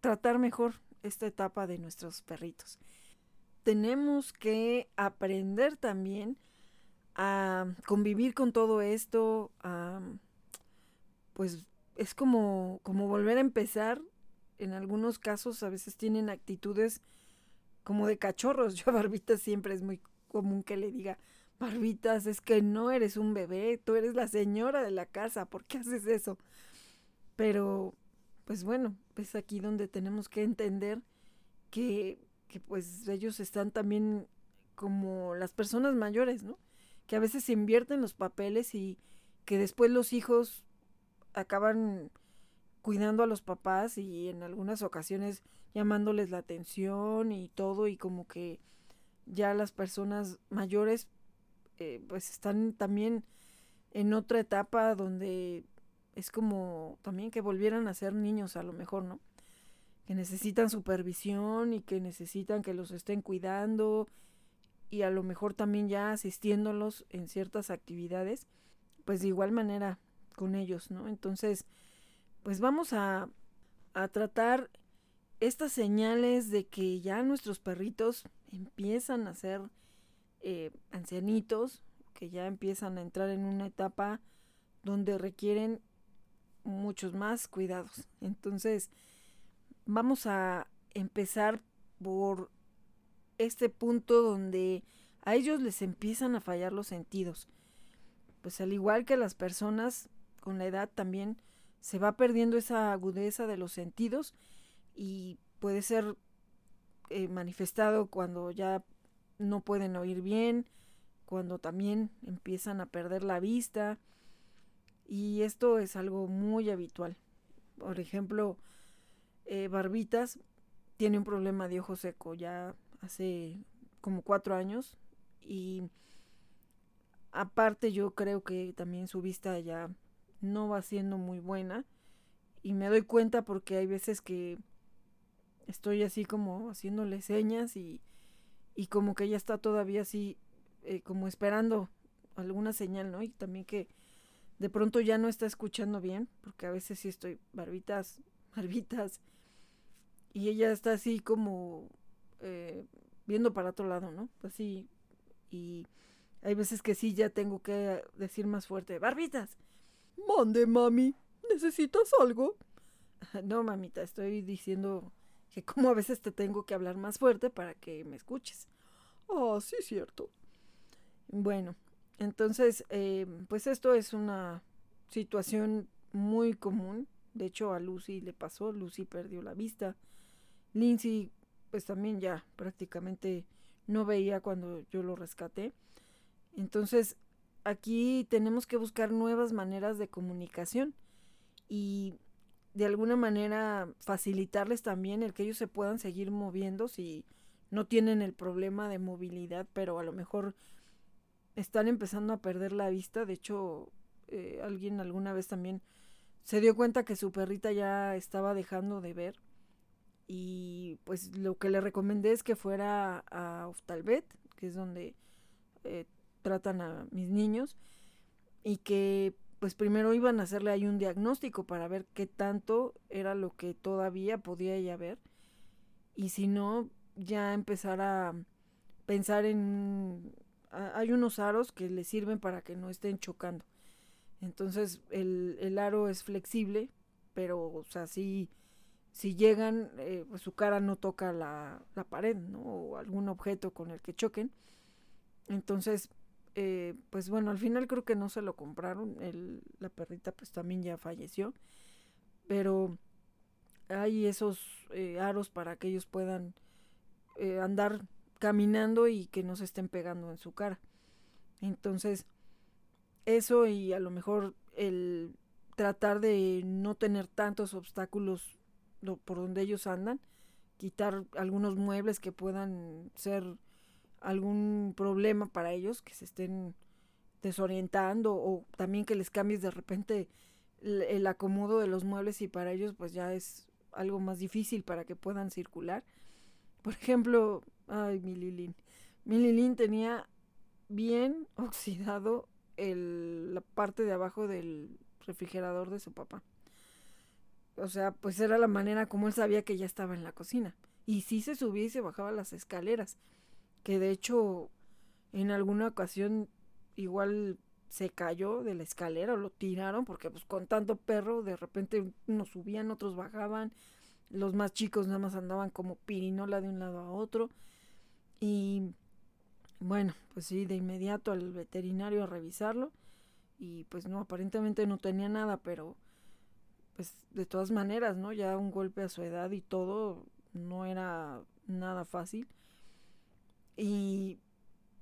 tratar mejor esta etapa de nuestros perritos. Tenemos que aprender también a convivir con todo esto, pues es como, como volver a empezar. En algunos casos a veces tienen actitudes como de cachorros. Yo a Barbitas siempre es muy común que le diga, Barbitas, es que no eres un bebé, tú eres la señora de la casa, ¿por qué haces eso? Pero, pues bueno, es aquí donde tenemos que entender que, que pues ellos están también como las personas mayores, ¿no? Que a veces se invierten los papeles y que después los hijos acaban cuidando a los papás y en algunas ocasiones llamándoles la atención y todo y como que ya las personas mayores eh, pues están también en otra etapa donde es como también que volvieran a ser niños a lo mejor, ¿no? Que necesitan supervisión y que necesitan que los estén cuidando y a lo mejor también ya asistiéndolos en ciertas actividades, pues de igual manera con ellos, ¿no? Entonces, pues vamos a, a tratar estas señales de que ya nuestros perritos empiezan a ser eh, ancianitos, que ya empiezan a entrar en una etapa donde requieren muchos más cuidados. Entonces, vamos a empezar por este punto donde a ellos les empiezan a fallar los sentidos. Pues al igual que las personas con la edad también se va perdiendo esa agudeza de los sentidos y puede ser eh, manifestado cuando ya no pueden oír bien, cuando también empiezan a perder la vista. Y esto es algo muy habitual. Por ejemplo, eh, Barbitas tiene un problema de ojo seco ya hace como cuatro años y aparte yo creo que también su vista ya no va siendo muy buena y me doy cuenta porque hay veces que estoy así como haciéndole señas y, y como que ella está todavía así eh, como esperando alguna señal, ¿no? Y también que de pronto ya no está escuchando bien, porque a veces sí estoy barbitas, barbitas, y ella está así como eh, viendo para otro lado, ¿no? Así, y hay veces que sí ya tengo que decir más fuerte, barbitas. Mande, mami, ¿necesitas algo? No, mamita, estoy diciendo que como a veces te tengo que hablar más fuerte para que me escuches. Ah, sí, cierto. Bueno, entonces, eh, pues esto es una situación muy común. De hecho, a Lucy le pasó, Lucy perdió la vista. Lindsay, pues también ya prácticamente no veía cuando yo lo rescaté. Entonces, aquí tenemos que buscar nuevas maneras de comunicación y de alguna manera facilitarles también el que ellos se puedan seguir moviendo si no tienen el problema de movilidad, pero a lo mejor están empezando a perder la vista. De hecho, eh, alguien alguna vez también se dio cuenta que su perrita ya estaba dejando de ver. Y pues lo que le recomendé es que fuera a Oftalvet, que es donde eh, tratan a mis niños. Y que pues primero iban a hacerle ahí un diagnóstico para ver qué tanto era lo que todavía podía ella ver. Y si no, ya empezar a pensar en hay unos aros que le sirven para que no estén chocando. Entonces el, el aro es flexible, pero o sea, si, si llegan, eh, pues su cara no toca la, la, pared, ¿no? O algún objeto con el que choquen. Entonces, eh, pues bueno, al final creo que no se lo compraron. El, la perrita pues también ya falleció. Pero hay esos eh, aros para que ellos puedan andar caminando y que no se estén pegando en su cara. Entonces, eso y a lo mejor el tratar de no tener tantos obstáculos por donde ellos andan, quitar algunos muebles que puedan ser algún problema para ellos, que se estén desorientando o también que les cambies de repente el, acomodo de los muebles y para ellos pues ya es algo más difícil para que puedan circular. Por ejemplo, Ay, mi Lilín. Mi Lilín tenía bien oxidado el, la parte de abajo del refrigerador de su papá. O sea, pues era la manera como él sabía que ya estaba en la cocina. Y sí se subía y se bajaba las escaleras. Que de hecho, en alguna ocasión, igual se cayó de la escalera o lo tiraron, porque pues con tanto perro, de repente unos subían, otros bajaban. Los más chicos nada más andaban como pirinola de un lado a otro. Y bueno, pues sí, de inmediato al veterinario a revisarlo. Y pues no, aparentemente no tenía nada, pero pues de todas maneras, ¿no? Ya un golpe a su edad y todo no era nada fácil. Y,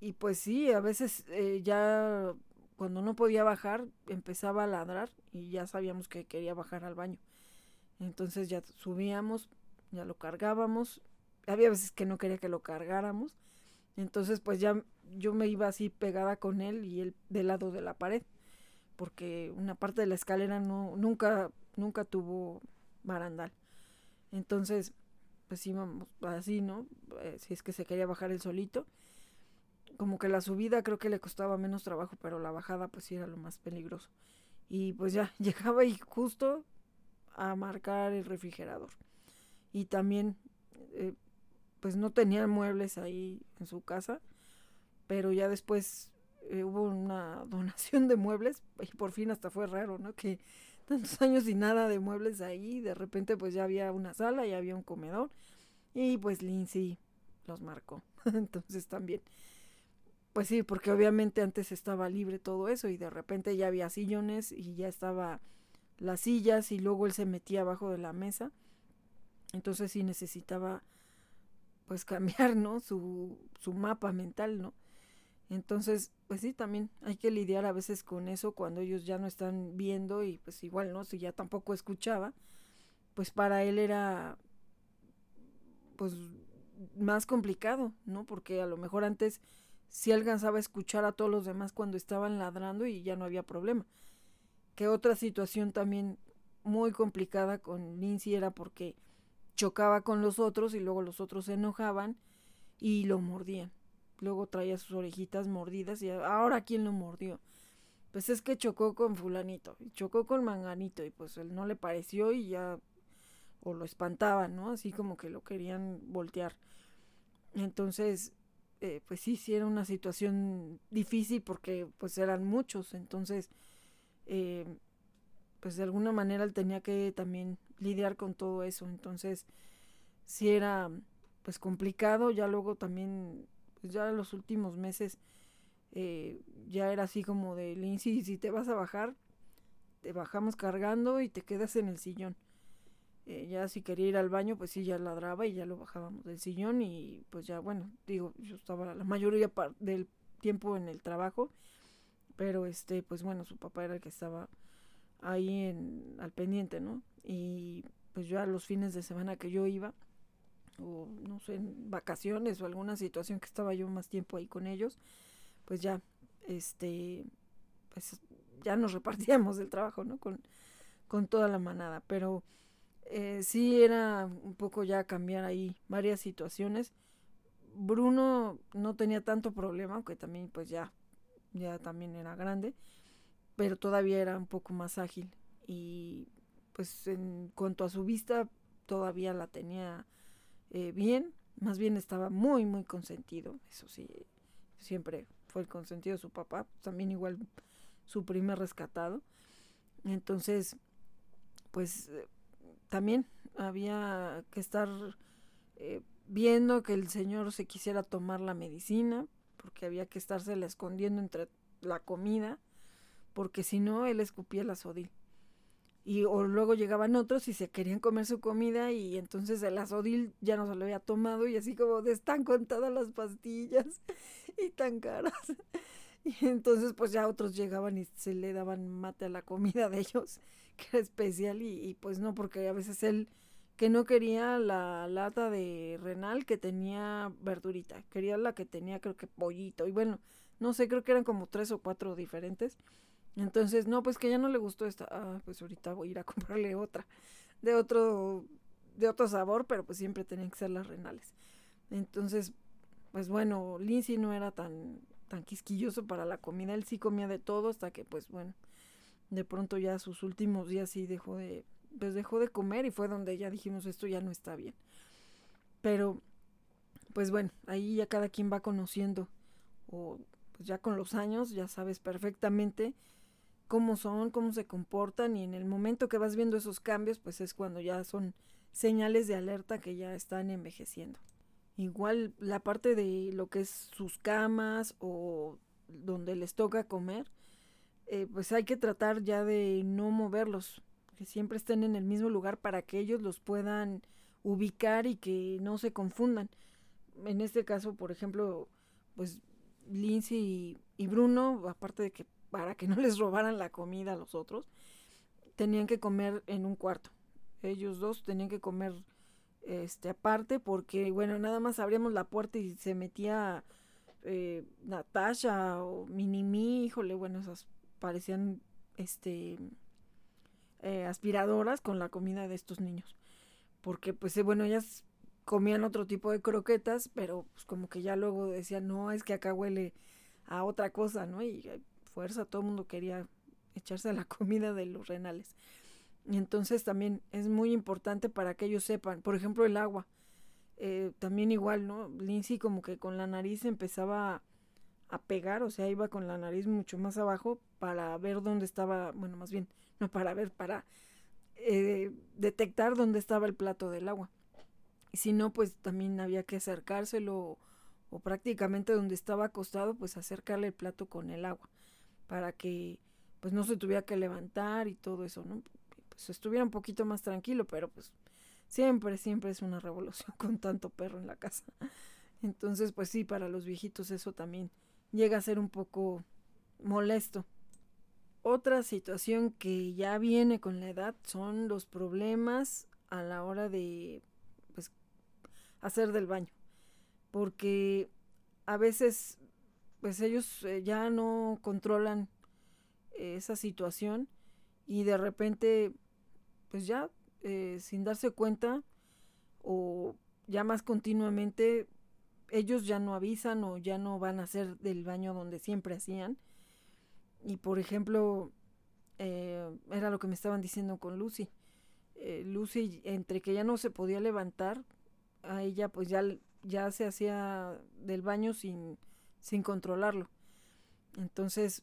y pues sí, a veces eh, ya cuando no podía bajar empezaba a ladrar y ya sabíamos que quería bajar al baño. Entonces ya subíamos, ya lo cargábamos había veces que no quería que lo cargáramos. Entonces, pues ya yo me iba así pegada con él y él del lado de la pared, porque una parte de la escalera no nunca nunca tuvo barandal. Entonces, pues íbamos así, ¿no? Eh, si es que se quería bajar el solito. Como que la subida creo que le costaba menos trabajo, pero la bajada pues sí era lo más peligroso. Y pues ya llegaba y justo a marcar el refrigerador. Y también eh, pues no tenía muebles ahí en su casa, pero ya después eh, hubo una donación de muebles y por fin hasta fue raro, ¿no? Que tantos años y nada de muebles ahí, de repente pues ya había una sala, ya había un comedor y pues Lindsay los marcó. Entonces también, pues sí, porque obviamente antes estaba libre todo eso y de repente ya había sillones y ya estaba las sillas y luego él se metía abajo de la mesa. Entonces sí necesitaba pues cambiar, ¿no? Su, su mapa mental, ¿no? Entonces, pues sí, también hay que lidiar a veces con eso cuando ellos ya no están viendo y pues igual, ¿no? Si ya tampoco escuchaba, pues para él era pues más complicado, ¿no? Porque a lo mejor antes sí alcanzaba a escuchar a todos los demás cuando estaban ladrando y ya no había problema. Que otra situación también muy complicada con Lindsay era porque chocaba con los otros y luego los otros se enojaban y lo mordían. Luego traía sus orejitas mordidas y ahora quién lo mordió. Pues es que chocó con fulanito, y chocó con manganito y pues él no le pareció y ya o lo espantaban, ¿no? Así como que lo querían voltear. Entonces, eh, pues sí, sí era una situación difícil porque pues eran muchos, entonces, eh, pues de alguna manera él tenía que también lidiar con todo eso, entonces, sí era pues complicado, ya luego también pues ya los últimos meses eh, ya era así como de Lindsay, si te vas a bajar, te bajamos cargando y te quedas en el sillón. Eh, ya si quería ir al baño, pues sí, ya ladraba y ya lo bajábamos del sillón y pues ya, bueno, digo, yo estaba la mayoría del tiempo en el trabajo, pero este, pues bueno, su papá era el que estaba ahí al pendiente, ¿no? Y pues ya los fines de semana que yo iba, o no sé, vacaciones o alguna situación que estaba yo más tiempo ahí con ellos, pues ya, este, pues ya nos repartíamos el trabajo, ¿no? Con, con toda la manada, pero eh, sí era un poco ya cambiar ahí varias situaciones. Bruno no tenía tanto problema, aunque también pues ya, ya también era grande, pero todavía era un poco más ágil y pues en cuanto a su vista todavía la tenía eh, bien, más bien estaba muy, muy consentido, eso sí, siempre fue el consentido de su papá, también igual su primer rescatado. Entonces, pues eh, también había que estar eh, viendo que el señor se quisiera tomar la medicina, porque había que estársela escondiendo entre la comida, porque si no, él escupía la sodil y o luego llegaban otros y se querían comer su comida y entonces el azodil ya no se lo había tomado y así como de están contadas las pastillas y tan caras. Y entonces pues ya otros llegaban y se le daban mate a la comida de ellos, que era especial y, y pues no, porque a veces él que no quería la lata de renal que tenía verdurita, quería la que tenía creo que pollito y bueno, no sé, creo que eran como tres o cuatro diferentes entonces, no, pues que ya no le gustó esta. Ah, pues ahorita voy a ir a comprarle otra. De otro, de otro sabor, pero pues siempre tenían que ser las renales. Entonces, pues bueno, Lindsay no era tan, tan quisquilloso para la comida. Él sí comía de todo hasta que, pues bueno, de pronto ya sus últimos días sí dejó de, pues dejó de comer y fue donde ya dijimos esto ya no está bien. Pero, pues bueno, ahí ya cada quien va conociendo o pues ya con los años ya sabes perfectamente cómo son, cómo se comportan y en el momento que vas viendo esos cambios, pues es cuando ya son señales de alerta que ya están envejeciendo. Igual la parte de lo que es sus camas o donde les toca comer, eh, pues hay que tratar ya de no moverlos, que siempre estén en el mismo lugar para que ellos los puedan ubicar y que no se confundan. En este caso, por ejemplo, pues Lindsay y Bruno, aparte de que para que no les robaran la comida a los otros, tenían que comer en un cuarto. Ellos dos tenían que comer este aparte porque bueno, nada más abríamos la puerta y se metía eh, Natasha o Minimi, híjole, bueno, esas parecían este eh, aspiradoras con la comida de estos niños. Porque pues eh, bueno, ellas comían otro tipo de croquetas, pero pues como que ya luego decían, no, es que acá huele a otra cosa, ¿no? Y fuerza, todo el mundo quería echarse la comida de los renales. Entonces también es muy importante para que ellos sepan, por ejemplo, el agua. Eh, también igual, ¿no? Lindsay como que con la nariz empezaba a, pegar, o sea, iba con la nariz mucho más abajo para ver dónde estaba, bueno, más bien, no para ver, para eh, detectar dónde estaba el plato del agua. Y si no, pues también había que acercárselo o prácticamente donde estaba acostado, pues acercarle el plato con el agua para que pues no se tuviera que levantar y todo eso, ¿no? Pues estuviera un poquito más tranquilo, pero pues Siempre, siempre es una revolución con tanto perro en la casa. Entonces, pues sí, para los viejitos eso también llega a ser un poco molesto. Otra situación que ya viene con la edad son los problemas a la hora de pues, hacer del baño. Porque a veces pues ellos eh, ya no controlan esa situación y de repente pues ya eh, sin darse cuenta o ya más continuamente ellos ya no avisan o ya no van a hacer del baño donde siempre hacían y por ejemplo, eh, era lo que me estaban diciendo con Lucy. Eh, Lucy, entre que ya no se podía levantar, a ella pues ya, ya se hacía del baño sin, sin controlarlo. Entonces,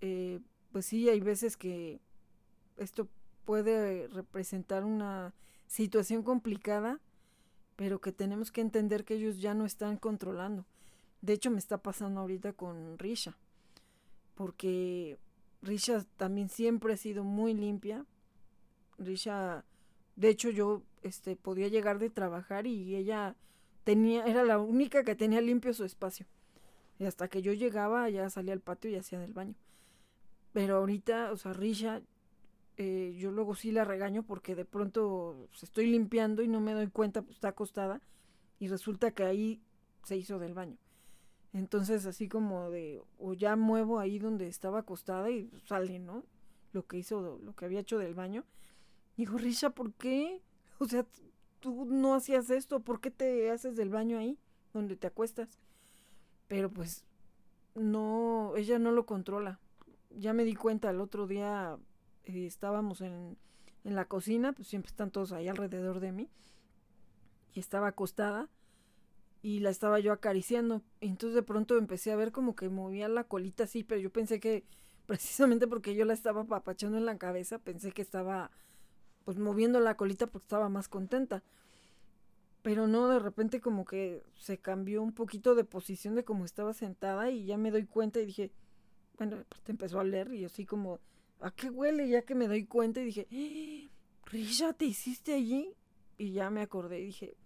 eh, pues sí, hay veces que esto puede representar una situación complicada, pero que tenemos que entender que ellos ya no están controlando. De hecho, me está pasando ahorita con Risha porque Risha también siempre ha sido muy limpia. Risha, de hecho yo este podía llegar de trabajar y ella tenía era la única que tenía limpio su espacio. Y hasta que yo llegaba ya salía al patio y hacía del baño. Pero ahorita, o sea, Risha eh, yo luego sí la regaño porque de pronto se estoy limpiando y no me doy cuenta, pues está acostada y resulta que ahí se hizo del baño. Entonces, así como de, o ya muevo ahí donde estaba acostada y sale, ¿no? Lo que hizo, lo que había hecho del baño. Digo, Risha, ¿por qué? O sea, tú no hacías esto, ¿por qué te haces del baño ahí, donde te acuestas? Pero pues, no, ella no lo controla. Ya me di cuenta, el otro día eh, estábamos en, en la cocina, pues siempre están todos ahí alrededor de mí. Y estaba acostada y la estaba yo acariciando. Y entonces de pronto empecé a ver como que movía la colita así, pero yo pensé que precisamente porque yo la estaba papachando en la cabeza, pensé que estaba pues moviendo la colita porque estaba más contenta. Pero no, de repente como que se cambió un poquito de posición de como estaba sentada y ya me doy cuenta y dije, bueno, aparte empezó a leer y así como, ¿a qué huele? Ya que me doy cuenta y dije, ¡Ah! Risha, ¿te hiciste allí? Y ya me acordé y dije,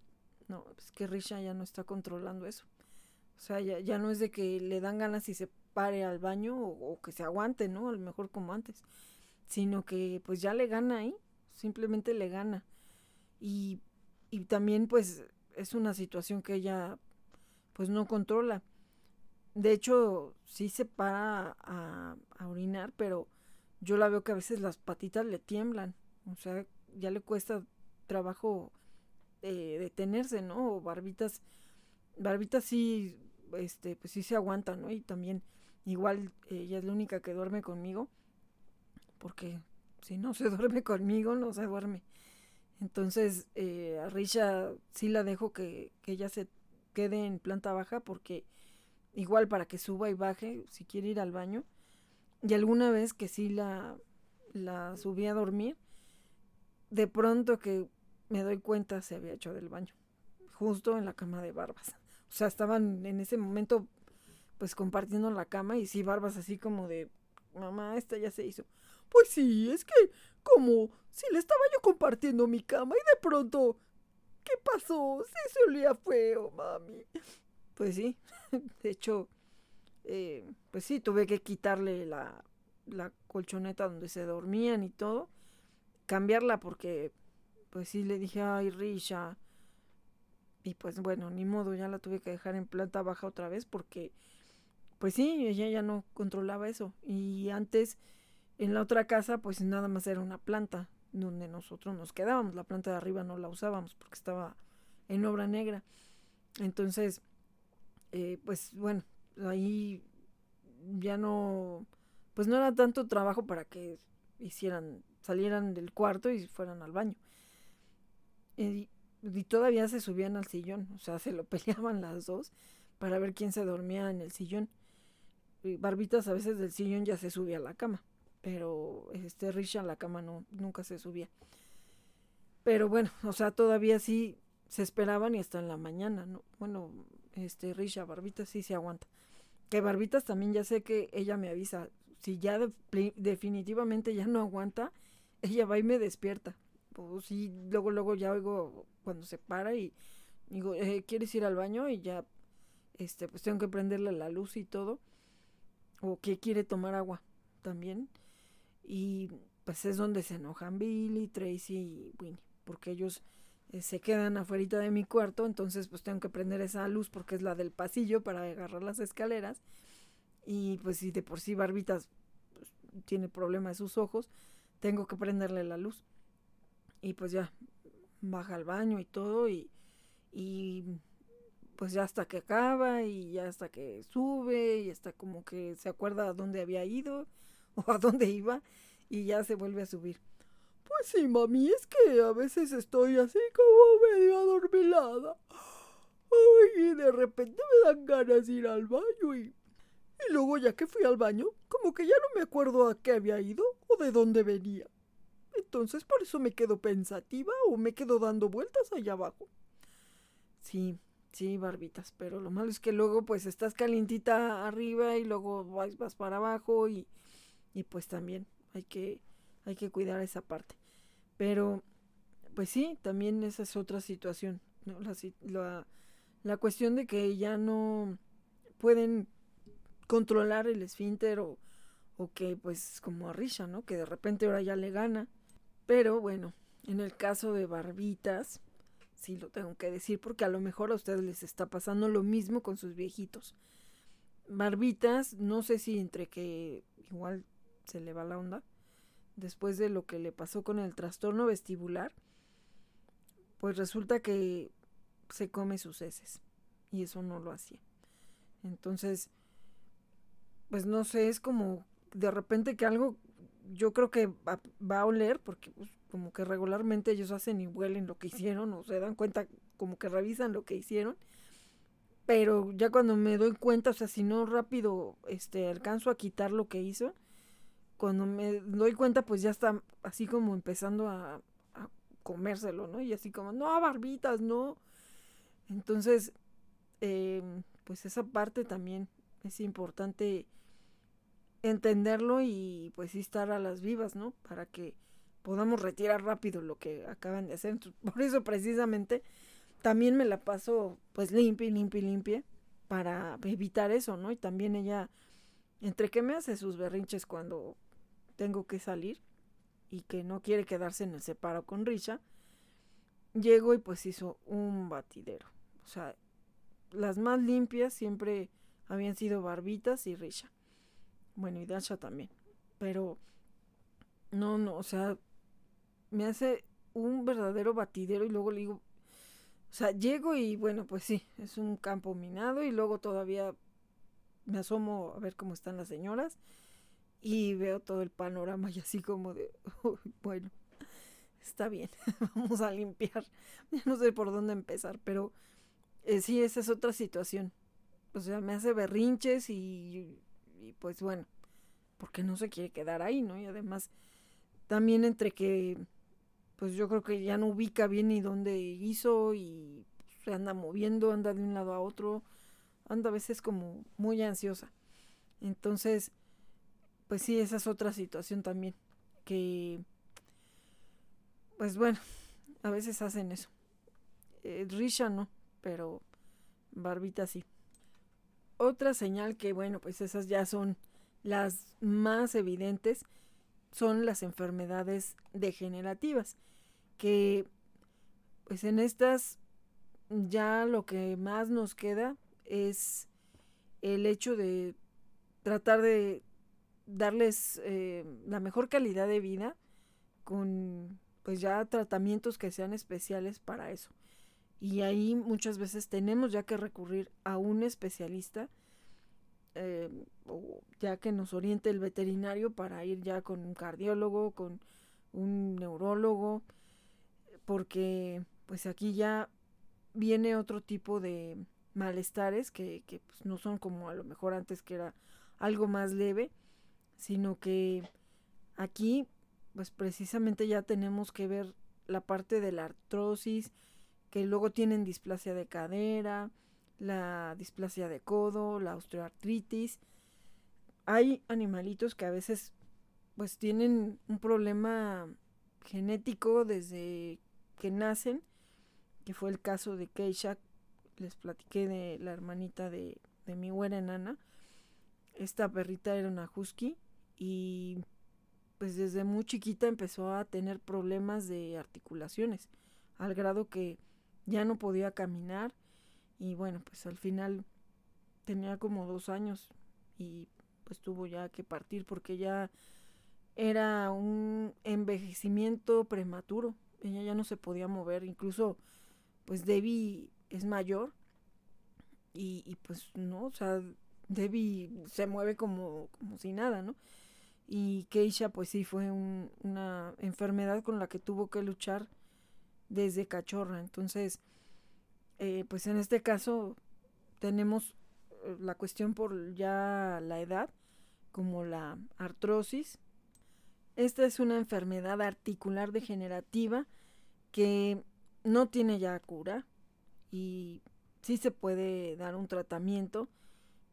no, es que Risha ya no está controlando eso. O sea, ya, ya no es de que le dan ganas y se pare al baño o, que se aguante, ¿no? A lo mejor como antes. Sino que pues ya le gana ahí. Simplemente le gana. Y, y también pues es una situación que ella pues no controla. De hecho, sí se para a, orinar, pero yo la veo que a veces las patitas le tiemblan. O sea, ya le cuesta trabajo eh, detenerse, ¿no? O barbitas, barbitas sí, este, pues sí se aguanta, ¿no? Y también, igual, ella es la única que duerme conmigo, porque si no se duerme conmigo, no se duerme. Entonces, eh, a Risha sí la dejo que, que ella se quede en planta baja, porque igual para que suba y baje, si quiere ir al baño. Y alguna vez que sí la, la subí a dormir, de pronto que me doy cuenta se había hecho del baño, justo en la cama de Barbas. O sea, estaban en ese momento pues compartiendo la cama y sí, Barbas así como de, mamá, esta ya se hizo. Pues sí, es que como si le estaba yo compartiendo mi cama y de pronto, ¿qué pasó? Sí se olía feo, mami. Pues sí, de hecho, eh, pues sí, tuve que quitarle la, la colchoneta donde se dormían y todo, cambiarla porque pues sí le dije, ay, Risha. Y pues bueno, ni modo, ya la tuve que dejar en planta baja otra vez porque, pues sí, ella ya no controlaba eso. Y antes, en la otra casa, pues nada más era una planta donde nosotros nos quedábamos. La planta de arriba no la usábamos porque estaba en obra negra. Entonces, eh, pues bueno, ahí ya no, pues no era tanto trabajo para que hicieran, salieran del cuarto y fueran al baño. Y, todavía se subían al sillón, o sea, se lo peleaban las dos para ver quién se dormía en el sillón. Y Barbitas a veces del sillón ya se subía a la cama, pero este Risha a la cama no, nunca se subía. Pero bueno, o sea, todavía sí se esperaban y hasta en la mañana, ¿no? Bueno, este Risha, Barbitas sí se aguanta. Que Barbitas también ya sé que ella me avisa, si ya definitivamente ya no aguanta, ella va y me despierta pues sí, luego, luego ya oigo cuando se para y digo, eh, ¿quieres ir al baño? Y ya, este, pues tengo que prenderle la luz y todo. O que quiere tomar agua también. Y pues es donde se enojan Billy, Tracy y Winnie, porque ellos eh, se quedan afuera de mi cuarto, entonces pues tengo que prender esa luz porque es la del pasillo para agarrar las escaleras. Y pues si de por sí Barbitas pues, tiene problema de sus ojos, tengo que prenderle la luz. Y pues ya baja al baño y todo y, y pues ya hasta que acaba y ya hasta que sube y hasta como que se acuerda a dónde había ido o a dónde iba y ya se vuelve a subir. Pues sí, mami, es que a veces estoy así como medio adormilada. Ay, y de repente me dan ganas de ir al baño y... Y luego ya que fui al baño, como que ya no me acuerdo a qué había ido o de dónde venía. Entonces por eso me quedo pensativa o me quedo dando vueltas allá abajo. Sí, sí, barbitas, pero lo malo es que luego pues estás calientita arriba y luego vas, vas para abajo y, y pues también hay que, hay que cuidar esa parte. Pero, pues sí, también esa es otra situación, ¿no? La, la, la cuestión de que ya no pueden controlar el esfínter o, o que pues como a Risha, ¿no? Que de repente ahora ya le gana. Pero bueno, en el caso de Barbitas, sí lo tengo que decir porque a lo mejor a ustedes les está pasando lo mismo con sus viejitos. Barbitas, no sé si entre que igual se le va la onda, después de lo que le pasó con el trastorno vestibular, pues resulta que se come sus heces y eso no lo hacía. Entonces, pues no sé, es como de repente que algo yo creo que va, a oler porque pues, como que regularmente ellos hacen y huelen lo que hicieron o se dan cuenta como que revisan lo que hicieron pero ya cuando me doy cuenta o sea si no rápido este alcanzo a quitar lo que hizo cuando me doy cuenta, pues ya está así como empezando a, comérselo, ¿no? Y así como, no, barbitas, no. Entonces, em, pues esa parte también es importante entenderlo y pues sí estar a las vivas, ¿no? Para que podamos retirar rápido lo que acaban de hacer. por eso precisamente también me la paso pues limpia, limpia, limpia para evitar eso, ¿no? Y también ella, entre que me hace sus berrinches cuando tengo que salir y que no quiere quedarse en el separo con Risha, llego y pues hizo un batidero. O sea, las más limpias siempre habían sido Barbitas y Risha. Bueno, y Dasha también. Pero no, no, o sea, me hace un verdadero batidero y luego le digo, o sea, llego y bueno, pues sí, es un campo minado y luego todavía me asomo a ver cómo están las señoras y veo todo el panorama y así como de, bueno, está bien, vamos a limpiar. Ya no sé por dónde empezar, pero eh, sí, esa es otra situación. O sea, me hace berrinches y, y pues bueno, porque no se quiere quedar ahí, ¿no? Y además, también entre que, pues yo creo que ya no ubica bien ni dónde hizo y se anda moviendo, anda de un lado a otro, anda a veces como muy ansiosa. Entonces, pues sí, esa es otra situación también. Que, pues bueno, a veces hacen eso. Eh, Risha no, pero Barbita sí. Otra señal que, bueno, pues esas ya son las más evidentes, son las enfermedades degenerativas. Que, pues en estas ya lo que más nos queda es el hecho de tratar de darles eh, la mejor calidad de vida con pues ya tratamientos que sean especiales para eso. Y ahí muchas veces tenemos ya que recurrir a un especialista eh, o ya que nos oriente el veterinario para ir ya con un cardiólogo, con un neurólogo, porque pues aquí ya viene otro tipo de malestares que, que pues, no son como a lo mejor antes que era algo más leve sino que aquí pues precisamente ya tenemos que ver la parte de la artrosis, que luego tienen displasia de cadera, la displasia de codo, la osteoartritis. Hay animalitos que a veces pues tienen un problema genético desde que nacen, que fue el caso de Keisha, les platiqué de la hermanita de, de mi güera enana. Esta perrita era una husky y pues desde muy chiquita empezó a tener problemas de articulaciones, al grado que ya no podía caminar y bueno, pues al final tenía como dos años y pues tuvo ya que partir porque ya era un envejecimiento prematuro, ella ya no se podía mover, incluso pues Debbie es mayor y, y pues no, o sea, Debbie se mueve como, como si nada, ¿no? Y Keisha, pues sí, fue un, una enfermedad con la que tuvo que luchar desde cachorra. Entonces, eh, pues en este caso tenemos eh, la cuestión por ya la edad, como la artrosis. Esta es una enfermedad articular degenerativa que no tiene ya cura y sí se puede dar un tratamiento,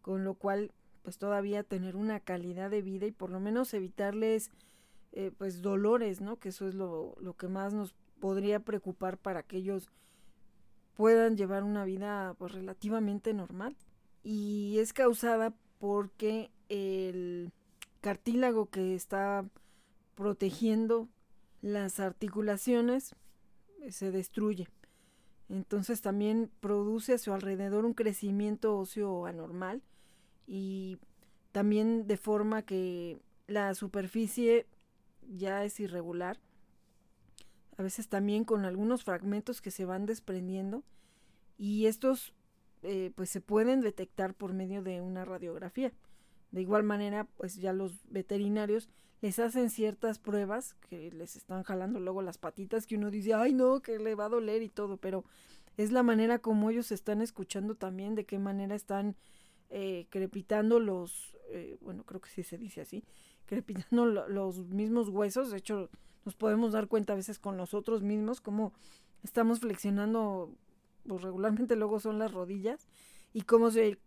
con lo cual pues todavía tener una calidad de vida y por lo menos evitarles eh, pues dolores, ¿no? Que eso es lo, lo, que más nos podría preocupar para que ellos puedan llevar una vida pues relativamente normal. Y es causada porque el cartílago que está protegiendo las articulaciones eh, se destruye. Entonces también produce a su alrededor un crecimiento óseo anormal y también de forma que la superficie ya es irregular. A veces también con algunos fragmentos que se van desprendiendo y estos eh, pues se pueden detectar por medio de una radiografía. De igual manera, pues ya los veterinarios les hacen ciertas pruebas que les están jalando luego las patitas que uno dice, ay no, que le va a doler y todo, pero es la manera como ellos están escuchando también, de qué manera están eh, crepitando los, eh, bueno, creo que sí se dice así, crepitando los mismos huesos. De hecho, nos podemos dar cuenta a veces con nosotros mismos cómo estamos flexionando, pues regularmente luego son las rodillas y cómo se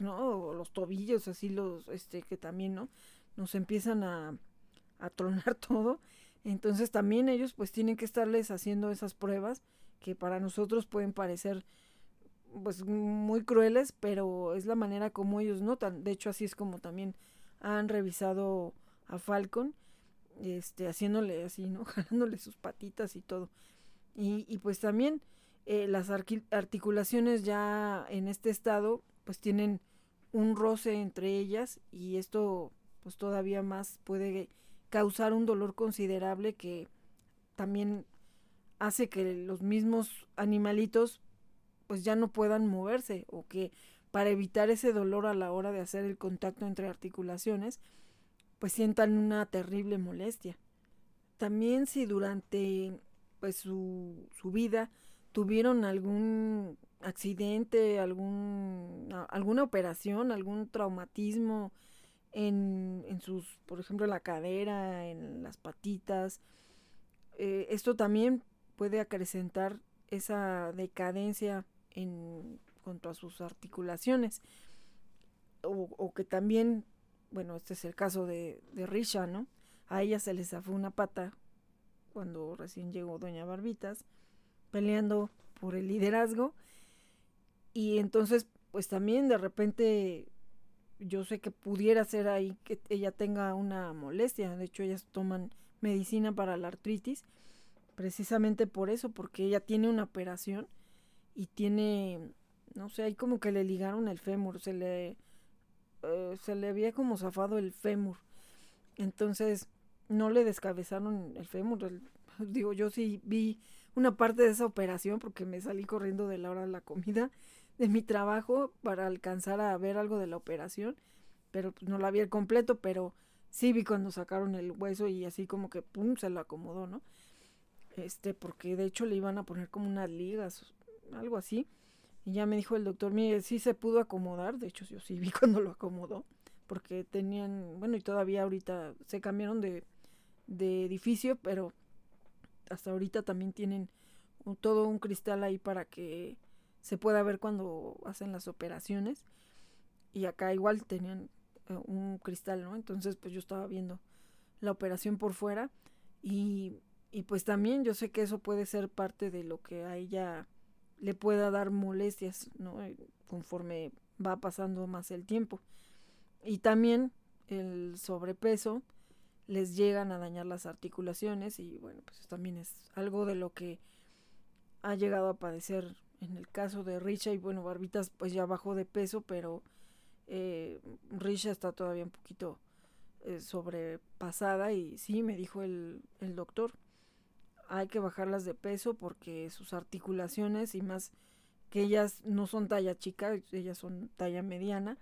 ¿no? los tobillos, así los, este, que también, ¿no? Nos empiezan a, a tronar todo. Entonces también ellos pues tienen que estarles haciendo esas pruebas que para nosotros pueden parecer pues muy crueles, pero es la manera como ellos notan. De hecho, así es como también han revisado a Falcon, este, haciéndole así, ¿no? Jalándole sus patitas y todo. Y, y pues también eh, las articulaciones ya en este estado, pues tienen un roce entre ellas y esto pues todavía más puede causar un dolor considerable que también hace que los mismos animalitos pues ya no puedan moverse o que para evitar ese dolor a la hora de hacer el contacto entre articulaciones, pues sientan una terrible molestia. También si durante pues su, su vida tuvieron algún accidente, algún, alguna operación, algún traumatismo en, en, sus, por ejemplo, la cadera, en las patitas, eh, esto también puede acrecentar esa decadencia en cuanto a sus articulaciones. O, que también, bueno, este es el caso de, de Risha, ¿no? A ella se le zafó una pata cuando recién llegó Doña Barbitas, peleando por el liderazgo. Y entonces, pues también de repente yo sé que pudiera ser ahí que ella tenga una molestia. De hecho, ellas toman medicina para la artritis, precisamente por eso, porque ella tiene una operación y tiene, no sé, ahí como que le ligaron el fémur, se le, eh, se le había como zafado el fémur. Entonces, no le descabezaron el fémur. digo, yo sí vi una parte de esa operación porque me salí corriendo de la hora de la comida de mi trabajo para alcanzar a ver algo de la operación, pero pues, no la vi al completo, pero sí vi cuando sacaron el hueso y así como que pum, se lo acomodó, ¿no? Este, porque de hecho le iban a poner como unas ligas algo así. Y ya me dijo el doctor, mire, sí se pudo acomodar, de hecho yo sí vi cuando lo acomodó, porque tenían, bueno, y todavía ahorita se cambiaron de, de edificio, pero hasta ahorita también tienen todo un cristal ahí para que se pueda ver cuando hacen las operaciones. Y acá igual tenían eh, un cristal, ¿no? Entonces pues yo estaba viendo la operación por fuera y, y pues también yo sé que eso puede ser parte de lo que a ella le pueda dar molestias, ¿no? Eh, conforme va pasando más el tiempo. Y también el sobrepeso les llegan a dañar las articulaciones y bueno, pues también es algo de lo que ha llegado a padecer en el caso de Richa y bueno, Barbitas pues ya bajó de peso, pero eh, Richa está todavía un poquito eh, sobrepasada y sí, me dijo el, el doctor, hay que bajarlas de peso porque sus articulaciones y más que ellas no son talla chica, ellas son talla mediana,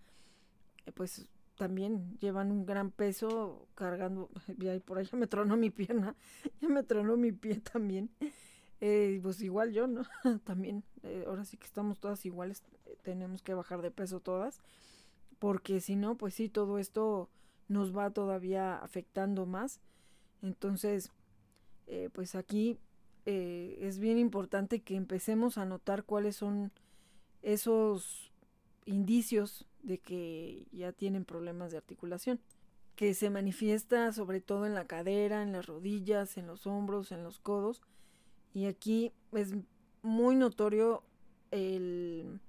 eh, pues también llevan un gran peso cargando, y por ya me tronó mi pierna, ya me tronó mi pie también. Eh, pues igual yo, ¿no? también, eh, ahora sí que estamos todas iguales, tenemos que bajar de peso todas, porque si no, pues sí, todo esto nos va todavía afectando más. Entonces, eh, pues aquí eh, es bien importante que empecemos a notar cuáles son esos indicios de que ya tienen problemas de articulación, que se manifiesta sobre todo en la cadera, en las rodillas, en los hombros, en los codos, y aquí es muy notorio el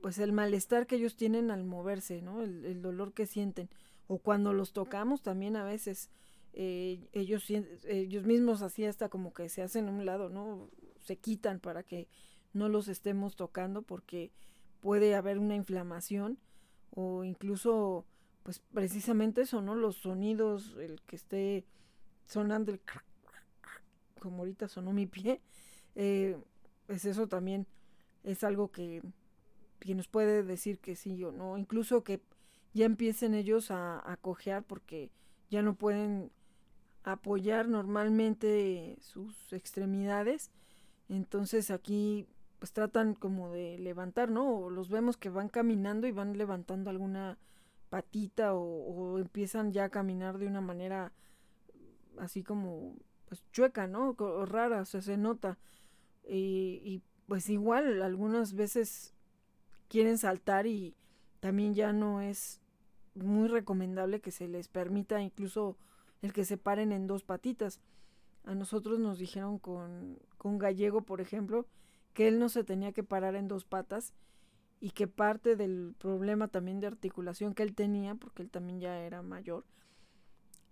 pues el malestar que ellos tienen al moverse, ¿no? El, el dolor que sienten. O cuando los tocamos también a veces eh, ellos, ellos mismos así hasta como que se hacen a un lado, ¿no? Se quitan para que no los estemos tocando porque puede haber una inflamación o incluso pues precisamente eso, ¿no? Los sonidos, el que esté sonando el como ahorita sonó mi pie, eh, pues eso también es algo que, que, nos puede decir que sí o no, incluso que ya empiecen ellos a, a cojear porque ya no pueden apoyar normalmente sus extremidades. Entonces aquí pues tratan como de levantar, ¿no? O los vemos que van caminando y van levantando alguna patita o, empiezan ya a caminar de una manera así como pues chueca, ¿no? O rara, o sea, se nota. Y, y pues igual algunas veces quieren saltar y también ya no es muy recomendable que se les permita incluso el que se paren en dos patitas. A nosotros nos dijeron con, con Gallego, por ejemplo, que él no se tenía que parar en dos patas y que parte del problema también de articulación que él tenía, porque él también ya era mayor,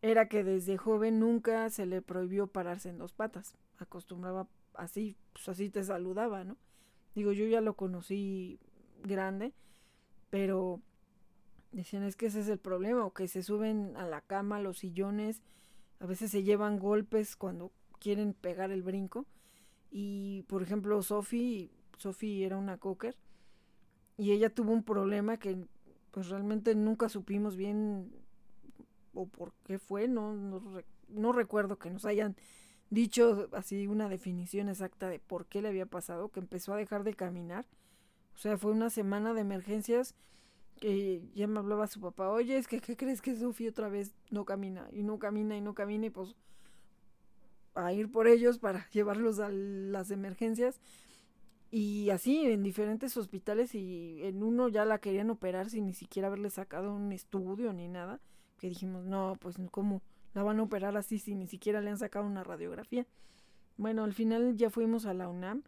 era que desde joven nunca se le prohibió pararse en dos patas. Acostumbraba así, pues así te saludaba, ¿no? Digo, yo ya lo conocí grande, pero Decían, es que ese es el problema, o que se suben a la cama, los sillones, a veces se llevan golpes cuando quieren pegar el brinco. Y, por ejemplo, Sophie, Sophie era una cocker, y ella tuvo un problema que pues realmente nunca supimos bien o por qué fue, no, no, no recuerdo que nos hayan dicho así una definición exacta de por qué le había pasado, que empezó a dejar de caminar. O sea, fue una semana de emergencias que ya me hablaba su papá, oye, es que ¿qué crees que Sofi otra vez no camina? Y no camina y no camina y pues a ir por ellos para llevarlos a las emergencias. Y así en diferentes hospitales y en uno ya la querían operar sin ni siquiera haberle sacado un estudio ni nada. Que dijimos, no, pues ¿cómo la van a operar así si ni siquiera le han sacado una radiografía? Bueno, al final ya fuimos a la UNAM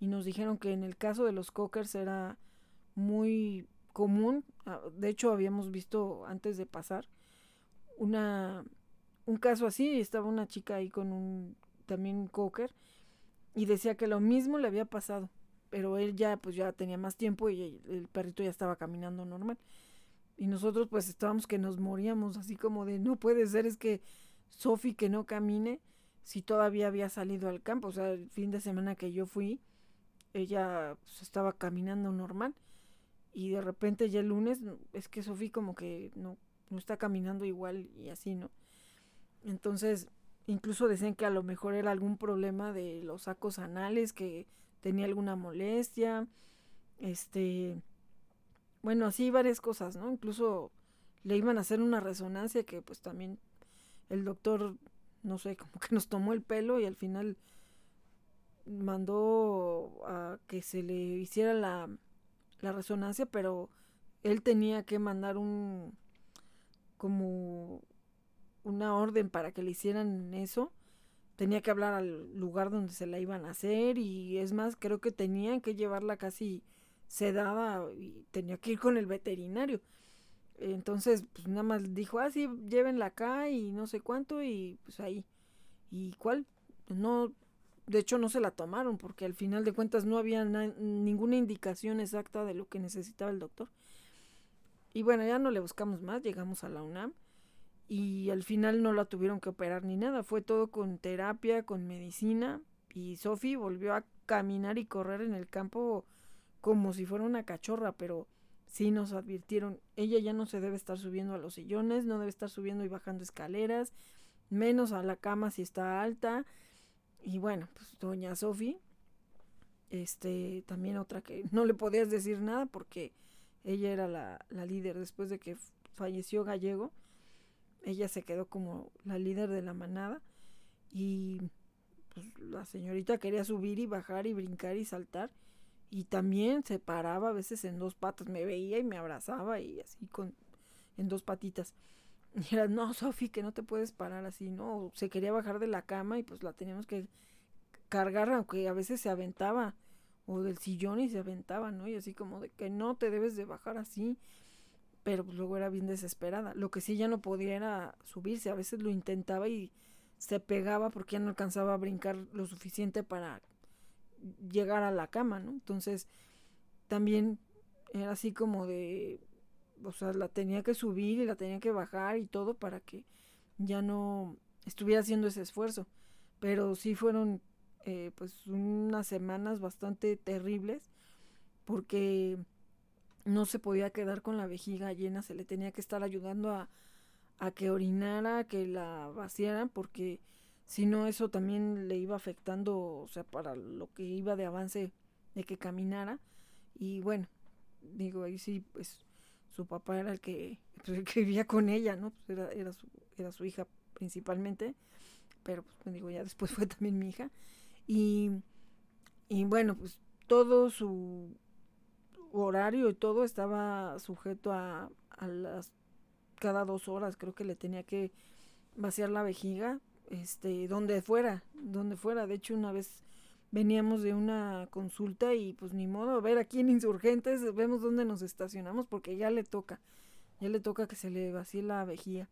y nos dijeron que en el caso de los cockers era muy común, ah, de hecho habíamos visto antes de pasar una un caso así, estaba una chica ahí con un también cocker y decía que lo mismo le había pasado, pero él ya pues ya tenía más tiempo y el perrito ya estaba caminando normal. Y nosotros pues estábamos que nos moríamos así como de no puede ser es que Sofi que no camine si todavía había salido al campo, o sea, el fin de semana que yo fui ella pues, estaba caminando normal y de repente ya el lunes es que Sofía como que no, no está caminando igual y así, ¿no? Entonces, incluso decían que a lo mejor era algún problema de los sacos anales, que tenía alguna molestia, este, bueno, así varias cosas, ¿no? Incluso le iban a hacer una resonancia que pues también el doctor, no sé, como que nos tomó el pelo y al final mandó a que se le hiciera la la resonancia, pero él tenía que mandar un como una orden para que le hicieran eso, tenía que hablar al lugar donde se la iban a hacer y es más, creo que tenían que llevarla casi sedada y tenía que ir con el veterinario. Entonces, pues nada más dijo, ah, sí, llévenla acá y no sé cuánto y pues ahí. ¿Y cuál? No, de hecho no se la tomaron porque al final de cuentas no había ninguna indicación exacta de lo que necesitaba el doctor. Y bueno, ya no le buscamos más, llegamos a la UNAM y al final no la tuvieron que operar ni nada, fue todo con terapia, con medicina y Sophie volvió a caminar y correr en el campo como si fuera una cachorra, pero sí nos advirtieron, ella ya no se debe estar subiendo a los sillones, no debe estar subiendo y bajando escaleras, menos a la cama si está alta. Y bueno, pues doña Sophie, este, también otra que no le podías decir nada porque ella era la, la líder después de que falleció Gallego. Ella se quedó como la líder de la manada y pues, la señorita quería subir y bajar y brincar y saltar y también se paraba a veces en dos patas, me veía y me abrazaba y así con en dos patitas. Y era, no, Sofi, que no te puedes parar así, ¿no? Se quería bajar de la cama y pues la teníamos que cargar, aunque a veces se aventaba o del sillón y se aventaba, ¿no? Y así como de que no te debes de bajar así, pero pues luego era bien desesperada. Lo que sí ya no podía era subirse, a veces lo intentaba y se pegaba porque ya no alcanzaba a brincar lo suficiente para llegar a la cama, ¿no? Entonces también era así como de, o sea, la tenía que subir y la tenía que bajar y todo para que ya no estuviera haciendo ese esfuerzo. Pero sí fueron eh, pues unas semanas bastante terribles porque no se podía quedar con la vejiga llena, se le tenía que estar ayudando a, a que orinara, que la vaciaran, porque si no eso también le iba afectando, o sea, para lo que iba de avance de que caminara. Y bueno, digo, ahí sí, pues su papá era el que, vivía con ella, ¿no? Pues era, era, su, era su hija principalmente, pero pues digo, ya después fue también mi hija. Y, y bueno, pues todo su horario y todo estaba sujeto a, a las cada dos horas creo que le tenía que vaciar la vejiga, este, donde fuera, donde fuera. De hecho, una vez veníamos de una consulta y pues ni modo, a ver aquí en Insurgentes vemos dónde nos estacionamos porque ya le toca, ya le toca que se le vacíe la vejiga.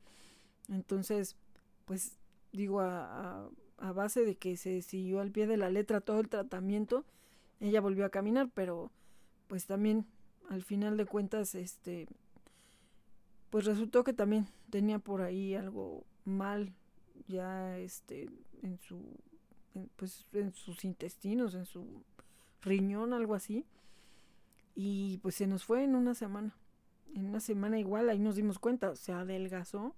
Entonces, pues digo, a, a base de que se siguió al pie de la letra todo el tratamiento, ella volvió a caminar, pero pues también al final de cuentas, este, pues resultó que también tenía por ahí algo mal ya este en su pues en sus intestinos en su riñón algo así y pues se nos fue en una semana en una semana igual ahí nos dimos cuenta se adelgazó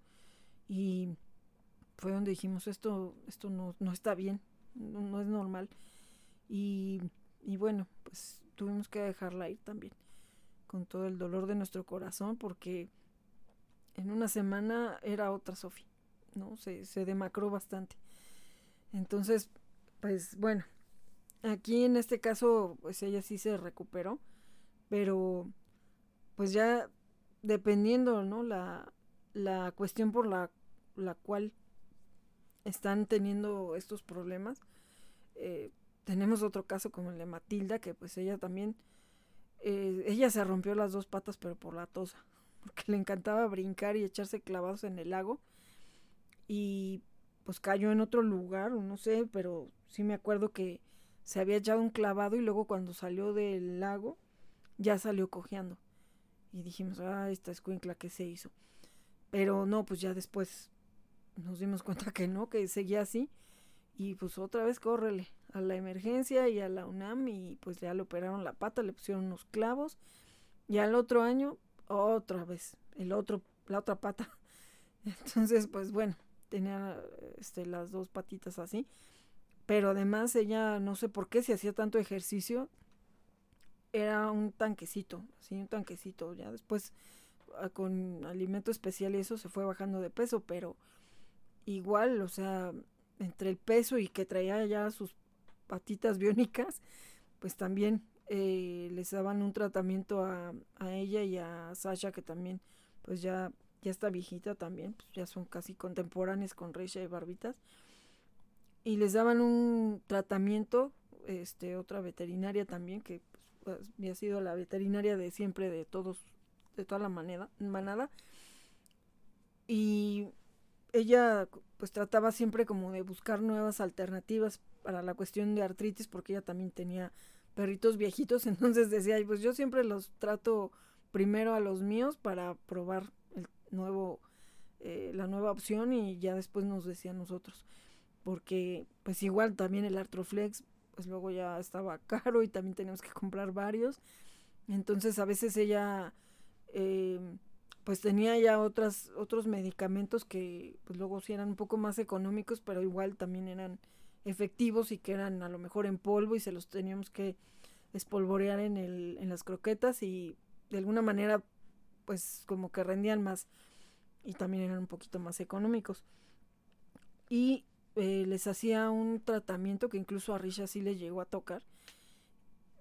y fue donde dijimos esto esto no, no está bien no, no es normal y, y bueno pues tuvimos que dejarla ir también con todo el dolor de nuestro corazón porque en una semana era otra Sofía, ¿no? Se, se demacró bastante. Entonces, pues bueno, aquí en este caso, pues ella sí se recuperó, pero pues ya dependiendo, ¿no? La, la cuestión por la, la cual están teniendo estos problemas. Eh, tenemos otro caso como el de Matilda, que pues ella también, eh, ella se rompió las dos patas, pero por la tosa porque le encantaba brincar y echarse clavados en el lago. Y pues cayó en otro lugar, no sé, pero sí me acuerdo que se había echado un clavado y luego cuando salió del lago ya salió cojeando. Y dijimos, ah, esta escuincla que se hizo. Pero no, pues ya después nos dimos cuenta que no, que seguía así. Y pues otra vez córrele a la emergencia y a la UNAM y pues ya le operaron la pata, le pusieron unos clavos. Y al otro año otra vez, el otro, la otra pata. Entonces, pues bueno, tenía este, las dos patitas así. Pero además ella, no sé por qué, si hacía tanto ejercicio, era un tanquecito, así un tanquecito. Ya después ah, con alimento especial y eso se fue bajando de peso, pero igual, o sea, entre el peso y que traía ya sus patitas biónicas, pues también eh, les daban un tratamiento a, a, ella y a Sasha que también pues ya ya está viejita también, pues ya son casi contemporáneas con Reisha y Barbitas. Y les daban un tratamiento, este, otra veterinaria también, que pues, había sido la veterinaria de siempre de todos, de toda la manera, manada. Y ella pues trataba siempre como de buscar nuevas alternativas para la cuestión de artritis, porque ella también tenía perritos viejitos, entonces decía, pues yo siempre los trato primero a los míos para probar el nuevo, eh, la nueva opción y ya después nos decía a nosotros, porque pues igual también el Artroflex, pues luego ya estaba caro y también teníamos que comprar varios, entonces a veces ella eh, pues tenía ya otras, otros medicamentos que pues luego sí eran un poco más económicos, pero igual también eran efectivos y que eran a lo mejor en polvo y se los teníamos que espolvorear en, el, en las croquetas y de alguna manera pues como que rendían más y también eran un poquito más económicos. Y eh, les hacía un tratamiento que incluso a Risha sí le llegó a tocar.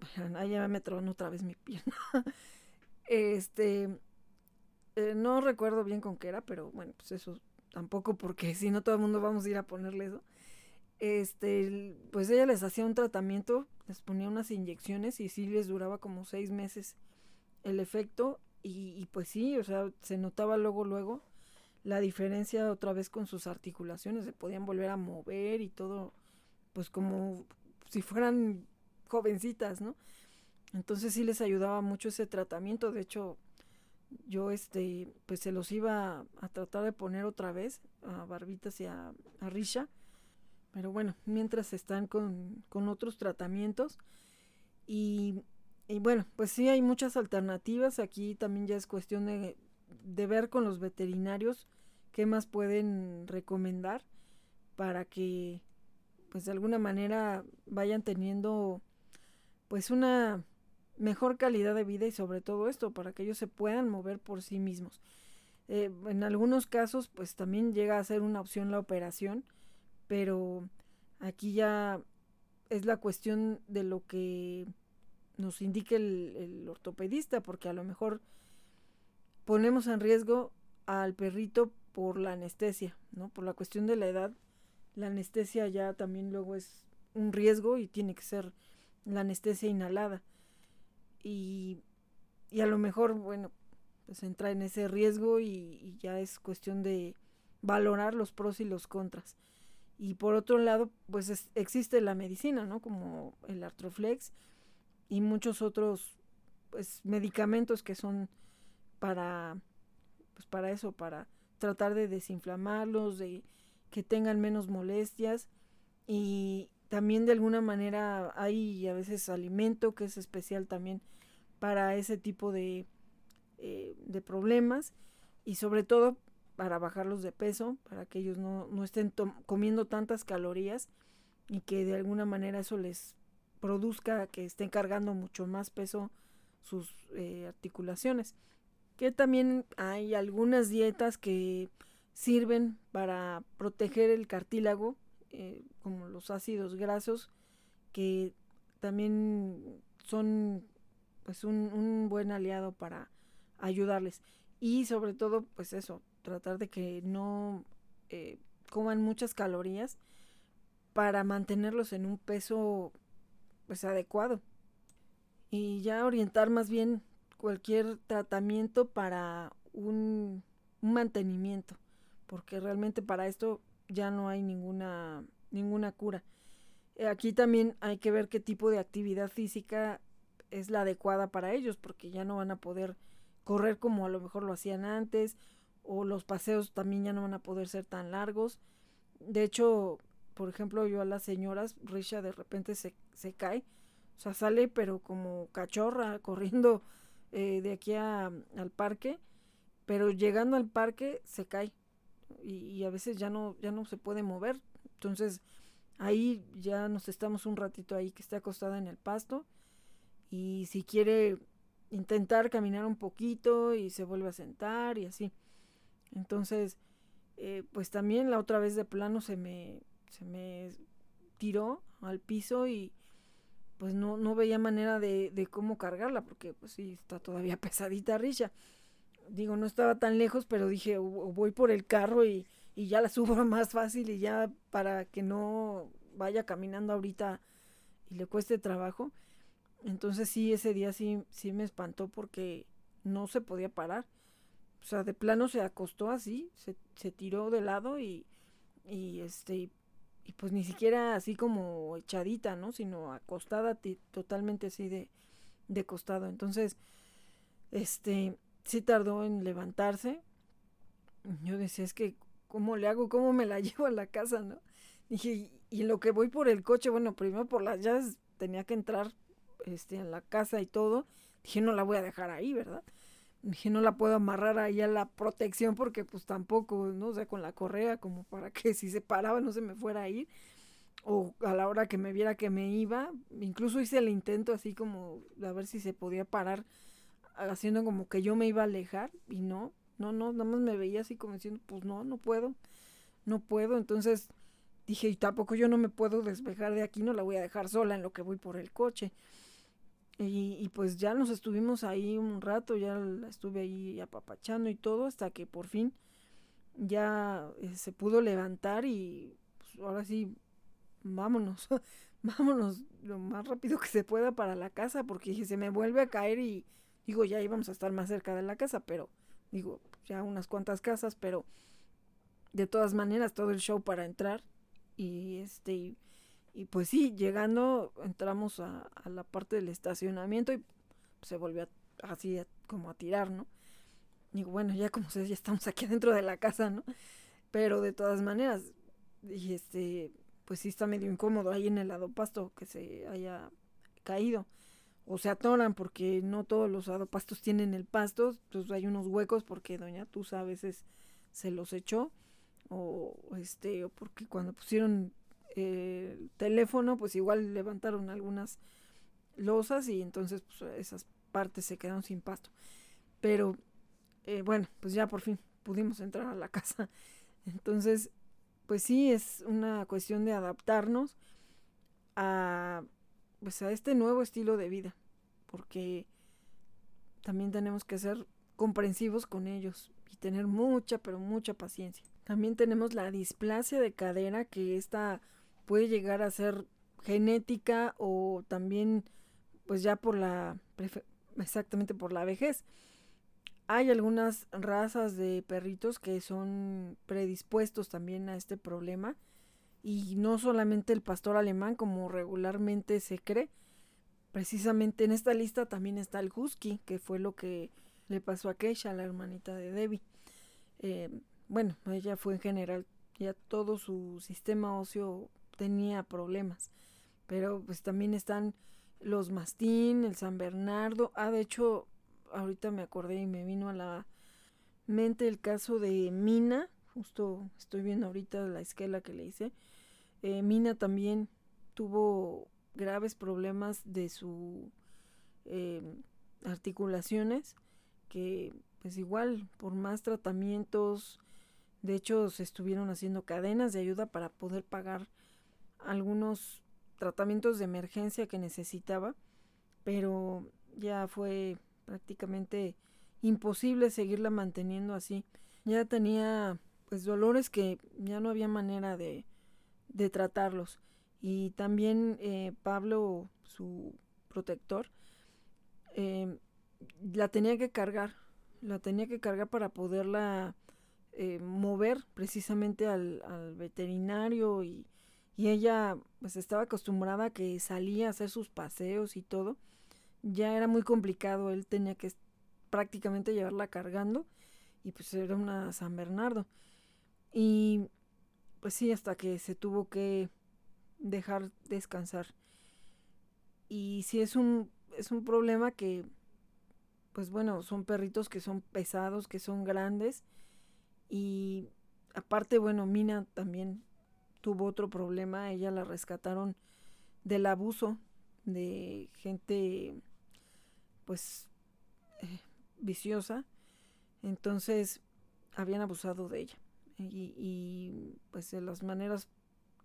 Allá me tronó otra vez mi pierna. este, eh, no recuerdo bien con qué era, pero bueno, pues eso tampoco porque si no todo el mundo vamos a ir a ponerle eso este, pues ella les hacía un tratamiento, les ponía unas inyecciones y sí les duraba como seis meses el efecto y, pues sí, o sea, se notaba luego, luego la diferencia otra vez con sus articulaciones, se podían volver a mover y todo, pues como si fueran jovencitas, ¿no? Entonces sí les ayudaba mucho ese tratamiento, de hecho yo este, pues se los iba a tratar de poner otra vez a Barbitas y a, a Risha, pero bueno, mientras están con, otros tratamientos. Y, bueno, pues sí hay muchas alternativas. Aquí también ya es cuestión de, de ver con los veterinarios qué más pueden recomendar para que pues de alguna manera vayan teniendo pues una mejor calidad de vida y sobre todo esto para que ellos se puedan mover por sí mismos. Eh, en algunos casos pues también llega a ser una opción la operación pero aquí ya es la cuestión de lo que nos indique el, ortopedista, porque a lo mejor ponemos en riesgo al perrito por la anestesia, ¿no? Por la cuestión de la edad, la anestesia ya también luego es un riesgo y tiene que ser la anestesia inhalada. Y, a lo mejor, bueno, pues entra en ese riesgo y, y ya es cuestión de valorar los pros y los contras. Y por otro lado, pues existe la medicina, ¿no? Como el Artroflex y muchos otros pues, medicamentos que son para, pues para eso, para tratar de desinflamarlos, de que tengan menos molestias y también de alguna manera hay a veces alimento que es especial también para ese tipo de, eh, de problemas y sobre todo para bajarlos de peso, para que ellos no, estén comiendo tantas calorías y que de alguna manera eso les produzca que estén cargando mucho más peso sus eh, articulaciones. Que también hay algunas dietas que sirven para proteger el cartílago, eh, como los ácidos grasos, que también son pues un, buen aliado para ayudarles. Y sobre todo, pues eso, tratar de que no eh, coman muchas calorías para mantenerlos en un peso pues adecuado y ya orientar más bien cualquier tratamiento para un, mantenimiento porque realmente para esto ya no hay ninguna ninguna cura eh, aquí también hay que ver qué tipo de actividad física es la adecuada para ellos porque ya no van a poder correr como a lo mejor lo hacían antes o los paseos también ya no van a poder ser tan largos. De hecho, por ejemplo, yo a las señoras, Risha de repente se, se cae, o sea, sale pero como cachorra corriendo eh, de aquí al parque, pero llegando al parque se cae y, a veces ya no, ya no se puede mover. Entonces, ahí ya nos estamos un ratito ahí que esté acostada en el pasto y si quiere intentar caminar un poquito y se vuelve a sentar y así. Entonces, eh, pues también la otra vez de plano se me, se me tiró al piso y pues no, no veía manera de, de cómo cargarla porque pues sí está todavía pesadita Risha. digo, no estaba tan lejos, pero dije, voy por el carro y, y ya la subo más fácil y ya para que no vaya caminando ahorita y le cueste trabajo. Entonces sí, ese día sí, sí me espantó porque no se podía parar. O sea, de plano se acostó así, se, se tiró de lado y, y este y pues ni siquiera así como echadita, ¿no? Sino acostada totalmente así de, de costado. Entonces, este, sí tardó en levantarse. Yo decía, es que, ¿cómo le hago? ¿Cómo me la llevo a la casa, no? Dije, y, lo que voy por el coche, bueno, primero por las llaves tenía que entrar este, en la casa y todo. Dije, no la voy a dejar ahí, ¿verdad? Dije, no la puedo amarrar ahí a la protección porque pues tampoco, ¿no? O sea, con la correa como para que si se paraba no se me fuera a ir. O a la hora que me viera que me iba. Incluso hice el intento así como a ver si se podía parar haciendo como que yo me iba a alejar y no, no, no, nada más me veía así como diciendo, pues no, no puedo, no puedo. Entonces dije, y tampoco yo no me puedo despejar de aquí, no la voy a dejar sola en lo que voy por el coche. Y, pues ya nos estuvimos ahí un rato, ya la estuve ahí apapachando y todo, hasta que por fin ya eh, se pudo levantar y pues ahora sí, vámonos, vámonos lo más rápido que se pueda para la casa, porque se me vuelve a caer y digo, ya íbamos a estar más cerca de la casa, pero digo, ya unas cuantas casas, pero de todas maneras todo el show para entrar y este y pues sí, llegando, entramos a, la parte del estacionamiento y se volvió así como a tirar, ¿no? Digo, bueno, ya como sé, ya estamos aquí adentro de la casa, ¿no? Pero de todas maneras, y este, pues sí está medio incómodo ahí en el lado pasto que se haya caído. O se atoran porque no todos los adopastos tienen el pasto, entonces hay unos huecos porque doña Tusa a veces se los echó o este o porque cuando pusieron el teléfono, pues igual levantaron algunas losas y entonces pues, esas partes se quedaron sin pasto. Pero eh, bueno, pues ya por fin pudimos entrar a la casa. Entonces, pues sí, es una cuestión de adaptarnos a, pues a este nuevo estilo de vida, porque también tenemos que ser comprensivos con ellos y tener mucha, pero mucha paciencia. También tenemos la displasia de cadera, que esta puede llegar a ser genética o también pues ya por la exactamente por la vejez. Hay algunas razas de perritos que son predispuestos también a este problema y no solamente el pastor alemán como regularmente se cree. Precisamente en esta lista también está el husky, que fue lo que le pasó a Keisha, la hermanita de Debbie. Eh, bueno, ella fue en general, ya todo su sistema óseo tenía problemas. Pero pues también están los Mastín, el San Bernardo. Ah, de hecho, ahorita me acordé y me vino a la mente el caso de Mina. Justo estoy viendo ahorita la esquela que le hice. Eh, Mina también tuvo graves problemas de su em, articulaciones que pues igual por más tratamientos de hecho se estuvieron haciendo cadenas de ayuda para poder pagar algunos tratamientos de emergencia que necesitaba, pero ya fue prácticamente imposible seguirla manteniendo así. Ya tenía pues dolores que ya no había manera de, de tratarlos. Y también eh, Pablo, su protector, eh, la tenía que cargar, la tenía que cargar para poderla eh, mover precisamente al, al veterinario y, y ella pues estaba acostumbrada a que salía a hacer sus paseos y todo. Ya era muy complicado, él tenía que prácticamente llevarla cargando y pues era una San Bernardo. Y pues sí, hasta que se tuvo que dejar descansar. Y sí es un es un problema que pues bueno, son perritos que son pesados, que son grandes y aparte bueno, Mina también tuvo otro problema, ella la rescataron del abuso de gente pues eh, viciosa, entonces habían abusado de ella y, y, pues de las maneras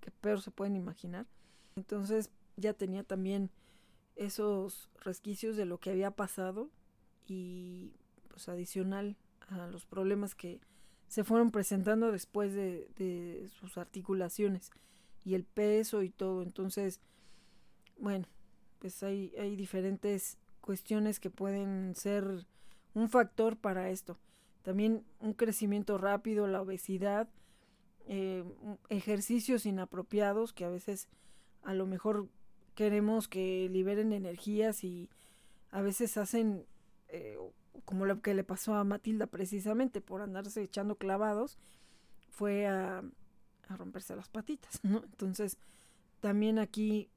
que peor se pueden imaginar. Entonces ya tenía también esos resquicios de lo que había pasado y pues adicional a los problemas que se fueron presentando después de, de sus articulaciones y el peso y todo. Entonces, bueno, pues hay, hay diferentes cuestiones que pueden ser un factor para esto. También un crecimiento rápido, la obesidad, eh, ejercicios inapropiados que a veces a lo mejor queremos que liberen energías y a veces hacen eh, como lo que le pasó a Matilda precisamente por andarse echando clavados, fue a, romperse las patitas, ¿no? Entonces, también aquí,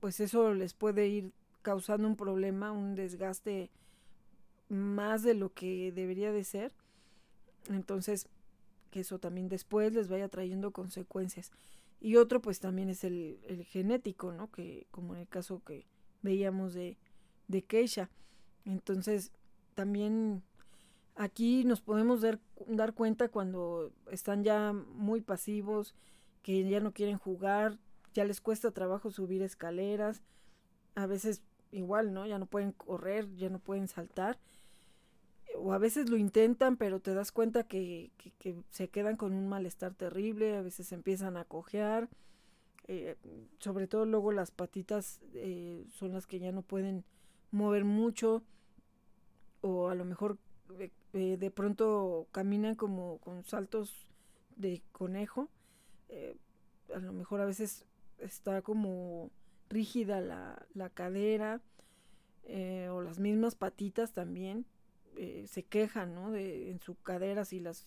pues eso les puede ir causando un problema, un desgaste más de lo que debería de ser. Entonces, que eso también después les vaya trayendo consecuencias. Y otro pues también es el, el genético, ¿no? Que como en el caso que veíamos de, de Keisha. Entonces, también aquí nos podemos dar, dar cuenta cuando están ya muy pasivos, que ya no quieren jugar, ya les cuesta trabajo subir escaleras, a veces igual, ¿no? Ya no pueden correr, ya no pueden saltar o a veces lo intentan, pero te das cuenta que, se quedan con un malestar terrible, a veces empiezan a cojear, eh, sobre todo luego las patitas eh, son las que ya no pueden mover mucho, o a lo mejor eh, de pronto caminan como con saltos de conejo, a lo mejor a veces está como rígida la, la cadera, o las mismas patitas también eh, se quejan, ¿no? De, en su cadera si las,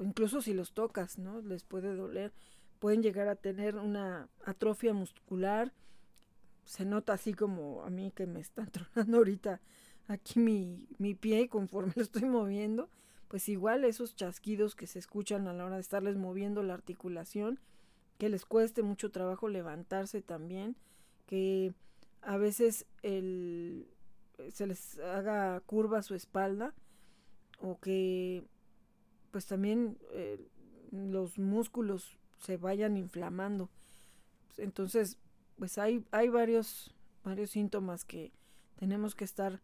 incluso si los tocas, ¿no? Les puede doler. Pueden llegar a tener una atrofia muscular. Se nota así como a mí que me está tronando ahorita aquí mi, mi pie conforme lo estoy moviendo. Pues igual esos chasquidos que se escuchan a la hora de estarles moviendo la articulación, que les cueste mucho trabajo levantarse también, que a veces el, se les haga curva su espalda o que pues también eh, los músculos se vayan inflamando. Entonces, pues hay, hay varios, varios síntomas que tenemos que estar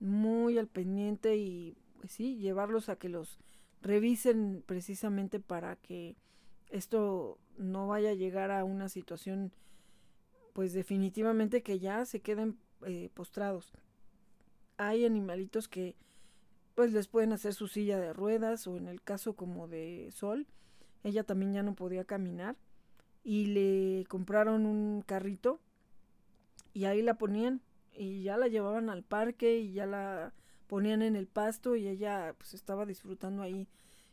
muy al pendiente y pues sí, llevarlos a que los revisen precisamente para que esto no vaya a llegar a una situación pues definitivamente que ya se queden eh, postrados. Hay animalitos que pues les pueden hacer su silla de ruedas o en el caso como de Sol, ella también ya no podía caminar y le compraron un carrito y ahí la ponían y ya la llevaban al parque y ya la ponían en el pasto y ella pues estaba disfrutando ahí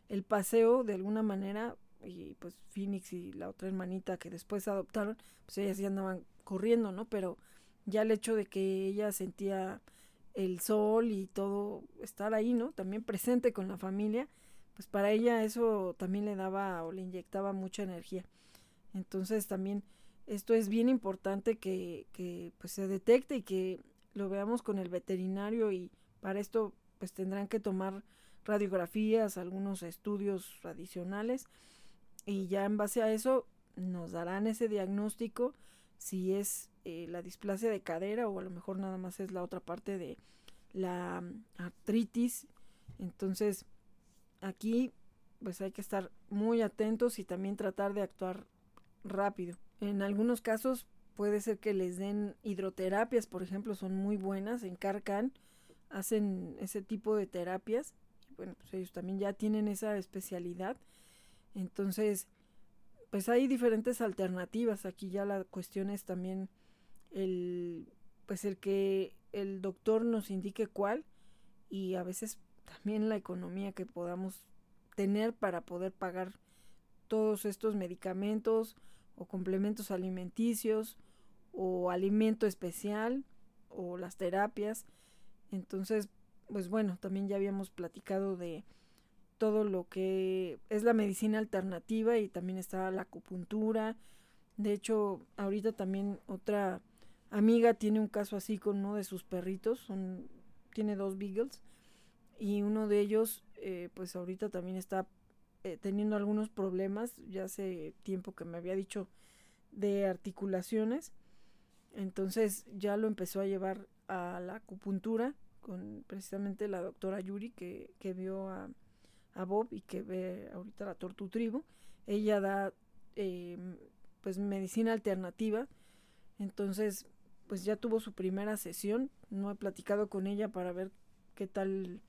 el paseo de alguna manera y pues Phoenix y la otra hermanita que después adoptaron pues ellas ya andaban corriendo, ¿no? Pero ya el hecho de que ella sentía el sol y todo, estar ahí, ¿no? También presente con la familia, pues para ella eso también le daba o le inyectaba mucha energía. Entonces también esto es bien importante que, que pues se detecte y que lo veamos con el veterinario y para esto pues tendrán que tomar radiografías, algunos estudios adicionales y ya en base a eso nos darán ese diagnóstico si es eh, la displasia de cadera o a lo mejor nada más es la otra parte de la mm, artritis. Entonces, aquí pues hay que estar muy atentos y también tratar de actuar rápido. En algunos casos puede ser que les den hidroterapias, por ejemplo, son muy buenas. En Carcan hacen ese tipo de terapias. Bueno, pues ellos también ya tienen esa especialidad. Entonces, pues hay diferentes alternativas. Aquí ya la cuestión es también el pues el que el doctor nos indique cuál y a veces también la economía que podamos tener para poder pagar todos estos medicamentos o complementos alimenticios o alimento especial o las terapias. Entonces, pues bueno, también ya habíamos platicado de todo lo que es la medicina alternativa y también está la acupuntura. De hecho, ahorita también otra amiga tiene un caso así con uno de sus perritos, tiene dos beagles y uno de ellos eh, pues ahorita también está eh, teniendo algunos problemas, ya hace tiempo que me había dicho de articulaciones, entonces ya lo empezó a llevar a la acupuntura con precisamente la doctora Yuri que, que vio a, a, Bob y que ve ahorita la Tortu Tribu. Ella da eh, pues medicina alternativa. Entonces, pues ya tuvo su primera sesión. No he platicado con ella para ver qué tal,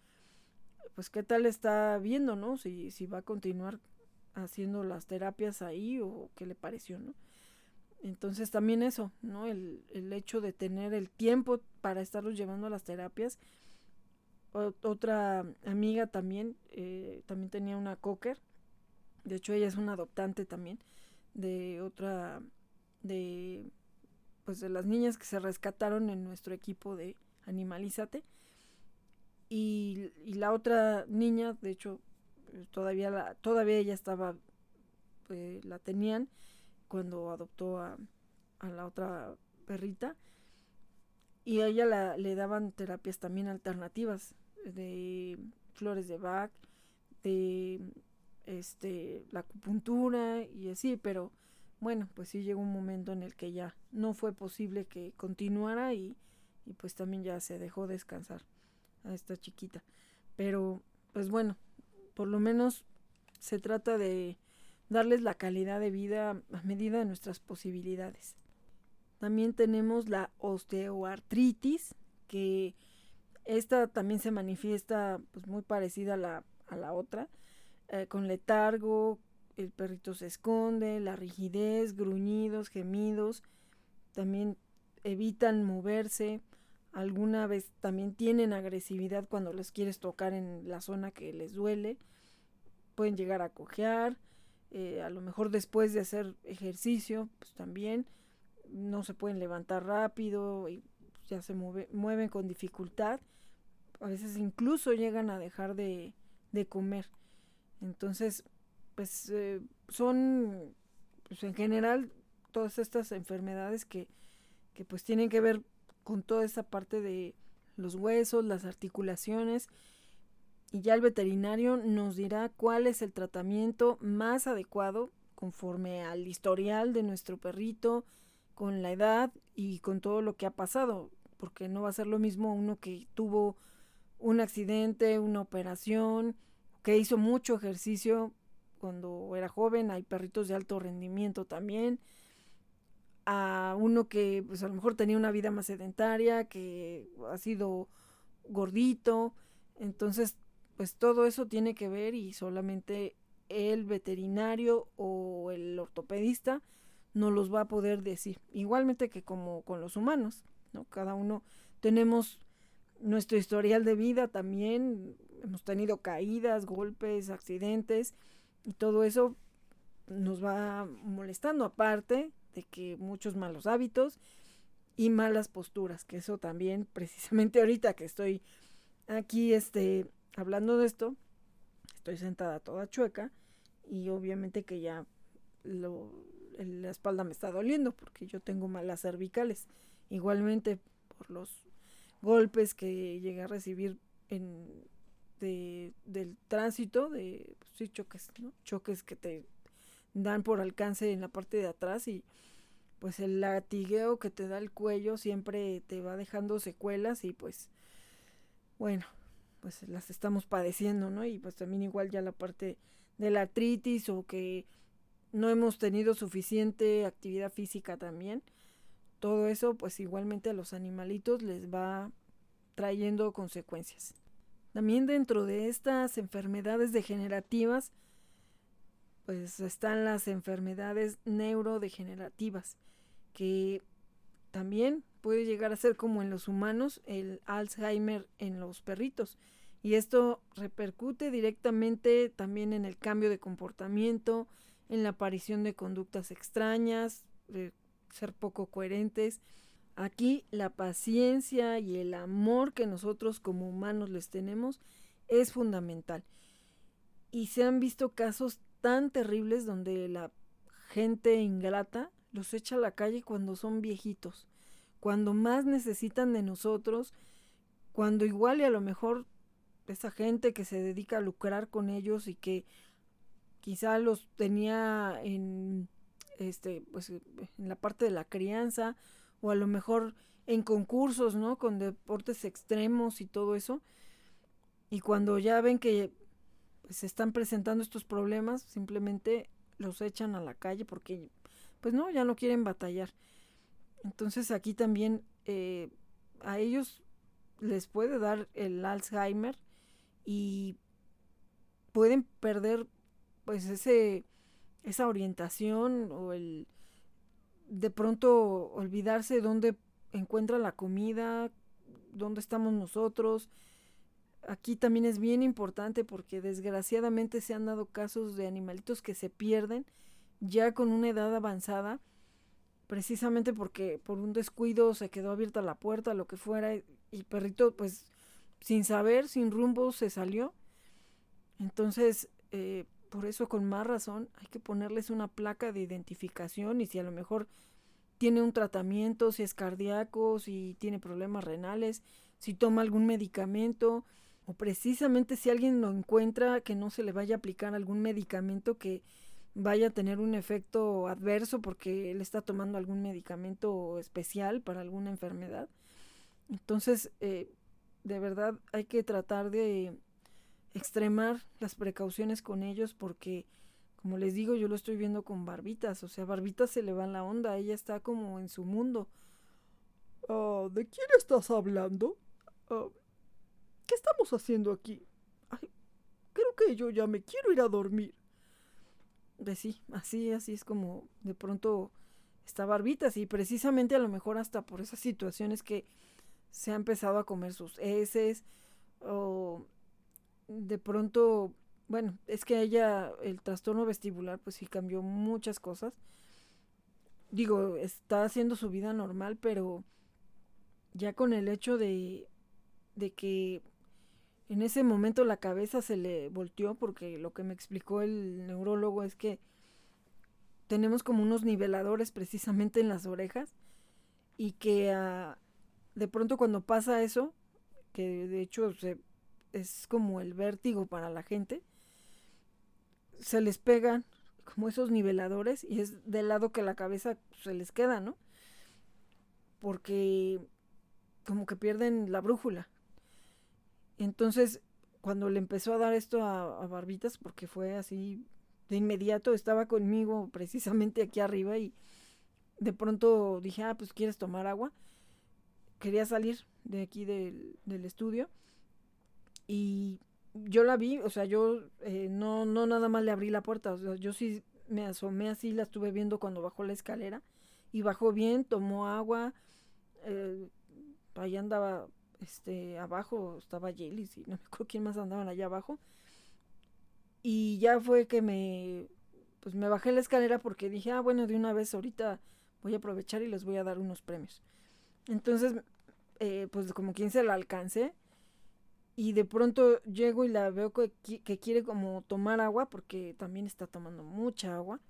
pues qué tal está viendo, ¿no? Si, si va a continuar haciendo las terapias ahí o qué le pareció, ¿no? Entonces también eso, ¿no? El, el hecho de tener el tiempo para estarlos llevando a las terapias. otra amiga también, eh, también tenía una cocker. De hecho, ella es una adoptante también de otra, de, pues de las niñas que se rescataron en nuestro equipo de Animalízate. Y, la otra niña, de hecho, todavía, la, todavía ella estaba, eh, la tenían cuando adoptó a, la otra perrita y a ella la, le daban terapias también alternativas de flores de Bach, de este la acupuntura y así, pero bueno, pues sí llegó un momento en el que ya no fue posible que continuara y, y pues también ya se dejó descansar a esta chiquita. Pero pues bueno, por lo menos se trata de darles la calidad de vida a medida de nuestras posibilidades. También tenemos la osteoartritis, que esta también se manifiesta pues muy parecida a la, a la otra, eh, con letargo, el perrito se esconde, la rigidez, gruñidos, gemidos, también evitan moverse, alguna vez también tienen agresividad cuando les quieres tocar en la zona que les duele, pueden llegar a cojear, eh, a lo mejor después de hacer ejercicio, pues también no se pueden levantar rápido y ya se mueven con dificultad, a veces incluso llegan a dejar de, de comer. Entonces, pues eh, son, pues en general, todas estas enfermedades que, que pues tienen que ver con toda esa parte de los huesos, las articulaciones, y ya el veterinario nos dirá cuál es el tratamiento más adecuado conforme al historial de nuestro perrito, con la edad y con todo lo que ha pasado, porque no va a ser lo mismo uno que tuvo un accidente, una operación, que hizo mucho ejercicio cuando era joven, hay perritos de alto rendimiento también, a uno que pues a lo mejor tenía una vida más sedentaria, que ha sido gordito, entonces pues todo eso tiene que ver y solamente el veterinario o el ortopedista no los va a poder decir. Igualmente que como con los humanos, ¿no? Cada uno tenemos nuestro historial de vida también, hemos tenido caídas, golpes, accidentes y todo eso nos va molestando aparte de que muchos malos hábitos y malas posturas, que eso también precisamente ahorita que estoy aquí este hablando de esto, estoy sentada toda chueca y obviamente que ya lo, la espalda me está doliendo porque yo tengo malas cervicales. Igualmente por los golpes que llegué a recibir en de, del tránsito, de pues sí, choques, ¿no? choques que te dan por alcance en la parte de atrás y pues el latigueo que te da el cuello siempre te va dejando secuelas y pues bueno, pues las estamos padeciendo, ¿no? Y pues también igual ya la parte de la artritis o que no hemos tenido suficiente actividad física también. Todo eso pues igualmente a los animalitos les va trayendo consecuencias. También dentro de estas enfermedades degenerativas pues están las enfermedades neurodegenerativas que también puede llegar a ser como en los humanos el Alzheimer en los perritos y esto repercute directamente también en el cambio de comportamiento, en la aparición de conductas extrañas, de ser poco coherentes. Aquí la paciencia y el amor que nosotros como humanos les tenemos es fundamental. Y se han visto casos tan terribles donde la gente ingrata los echa a la calle cuando son viejitos, cuando más necesitan de nosotros, cuando igual y a lo mejor esa gente que se dedica a lucrar con ellos y que quizá los tenía en este pues en la parte de la crianza o a lo mejor en concursos, ¿no? Con deportes extremos y todo eso. Y cuando ya ven que pues, se están presentando estos problemas, simplemente los echan a la calle porque, pues no, ya no quieren batallar. Entonces aquí también eh, a ellos les puede dar el Alzheimer y pueden perder pues ese esa orientación o el de pronto olvidarse dónde encuentra la comida, dónde estamos nosotros. Aquí también es bien importante porque desgraciadamente se han dado casos de animalitos que se pierden ya con una edad avanzada, precisamente porque por un descuido se quedó abierta la puerta, lo que fuera, y perrito pues sin saber, sin rumbo, se salió. Entonces, eh, por eso con más razón hay que ponerles una placa de identificación y si a lo mejor tiene un tratamiento, si es cardíaco, si tiene problemas renales, si toma algún medicamento o precisamente si alguien lo encuentra que no se le vaya a aplicar algún medicamento que vaya a tener un efecto adverso porque él está tomando algún medicamento especial para alguna enfermedad. Entonces, eh, de verdad hay que tratar de extremar las precauciones con ellos porque, como les digo, yo lo estoy viendo con Barbitas, o sea, Barbitas se le va la onda, ella está como en su mundo. Ah, ¿De quién estás hablando? Ah, ¿Qué estamos haciendo aquí? creo que yo ya me quiero ir a dormir. Pues sí, así, así es como de pronto está Barbitas y precisamente a lo mejor hasta por esas situaciones que se ha empezado a comer sus heces o de pronto, bueno, es que ella, el trastorno vestibular, pues sí cambió muchas cosas. Digo, está haciendo su vida normal, pero ya con el hecho de, de que en ese momento la cabeza se le volteó, porque lo que me explicó el neurólogo es que tenemos como unos niveladores precisamente en las orejas y que ah, de pronto cuando pasa eso, que de hecho se es como el vértigo para la gente, se les pegan como esos niveladores y es del lado que la cabeza se les queda, ¿no? Porque como que pierden la brújula. Entonces, cuando le empezó a dar esto a, Barbitas, porque fue así de inmediato, estaba conmigo precisamente aquí arriba y de pronto dije, ah, pues quieres tomar agua. Quería salir de aquí del, del estudio y yo la vi, o sea, yo eh, no, no nada más le abrí la puerta, o sea, yo sí me asomé así, la estuve viendo cuando bajó la escalera y bajó bien, tomó agua, eh, ahí andaba, este, abajo estaba Yelis y no me acuerdo quién más andaban allá abajo y ya fue que me, pues me bajé la escalera porque dije, ah, bueno, de una vez ahorita voy a aprovechar y les voy a dar unos premios. Entonces, eh, pues como quien se la alcancé y de pronto llego y la veo que, quiere como tomar agua porque también está tomando mucha agua.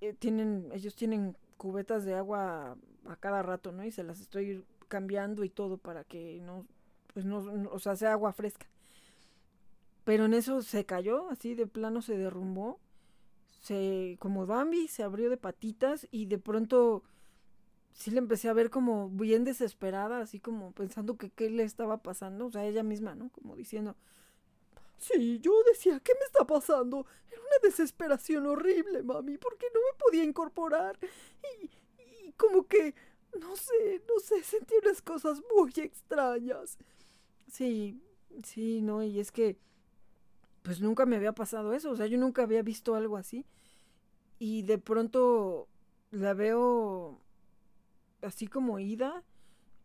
Eh, tienen, ellos tienen cubetas de agua a cada rato, ¿no? Y se las estoy cambiando y todo para que no, pues no, o sea, sea agua fresca. Pero en eso se cayó, así de plano se derrumbó. Se, como Bambi, se abrió de patitas y de pronto sí le empecé a ver como bien desesperada, así como pensando que qué le estaba pasando, o sea, ella misma, ¿no? Como diciendo, sí, yo decía, ¿qué me está pasando? Era una desesperación horrible, mami, porque no me podía incorporar y, y como que, no sé, no sé, sentí unas cosas muy extrañas. Sí, sí, no, y es que, pues nunca me había pasado eso, o sea, yo nunca había visto algo así. Y de pronto la veo así como ida.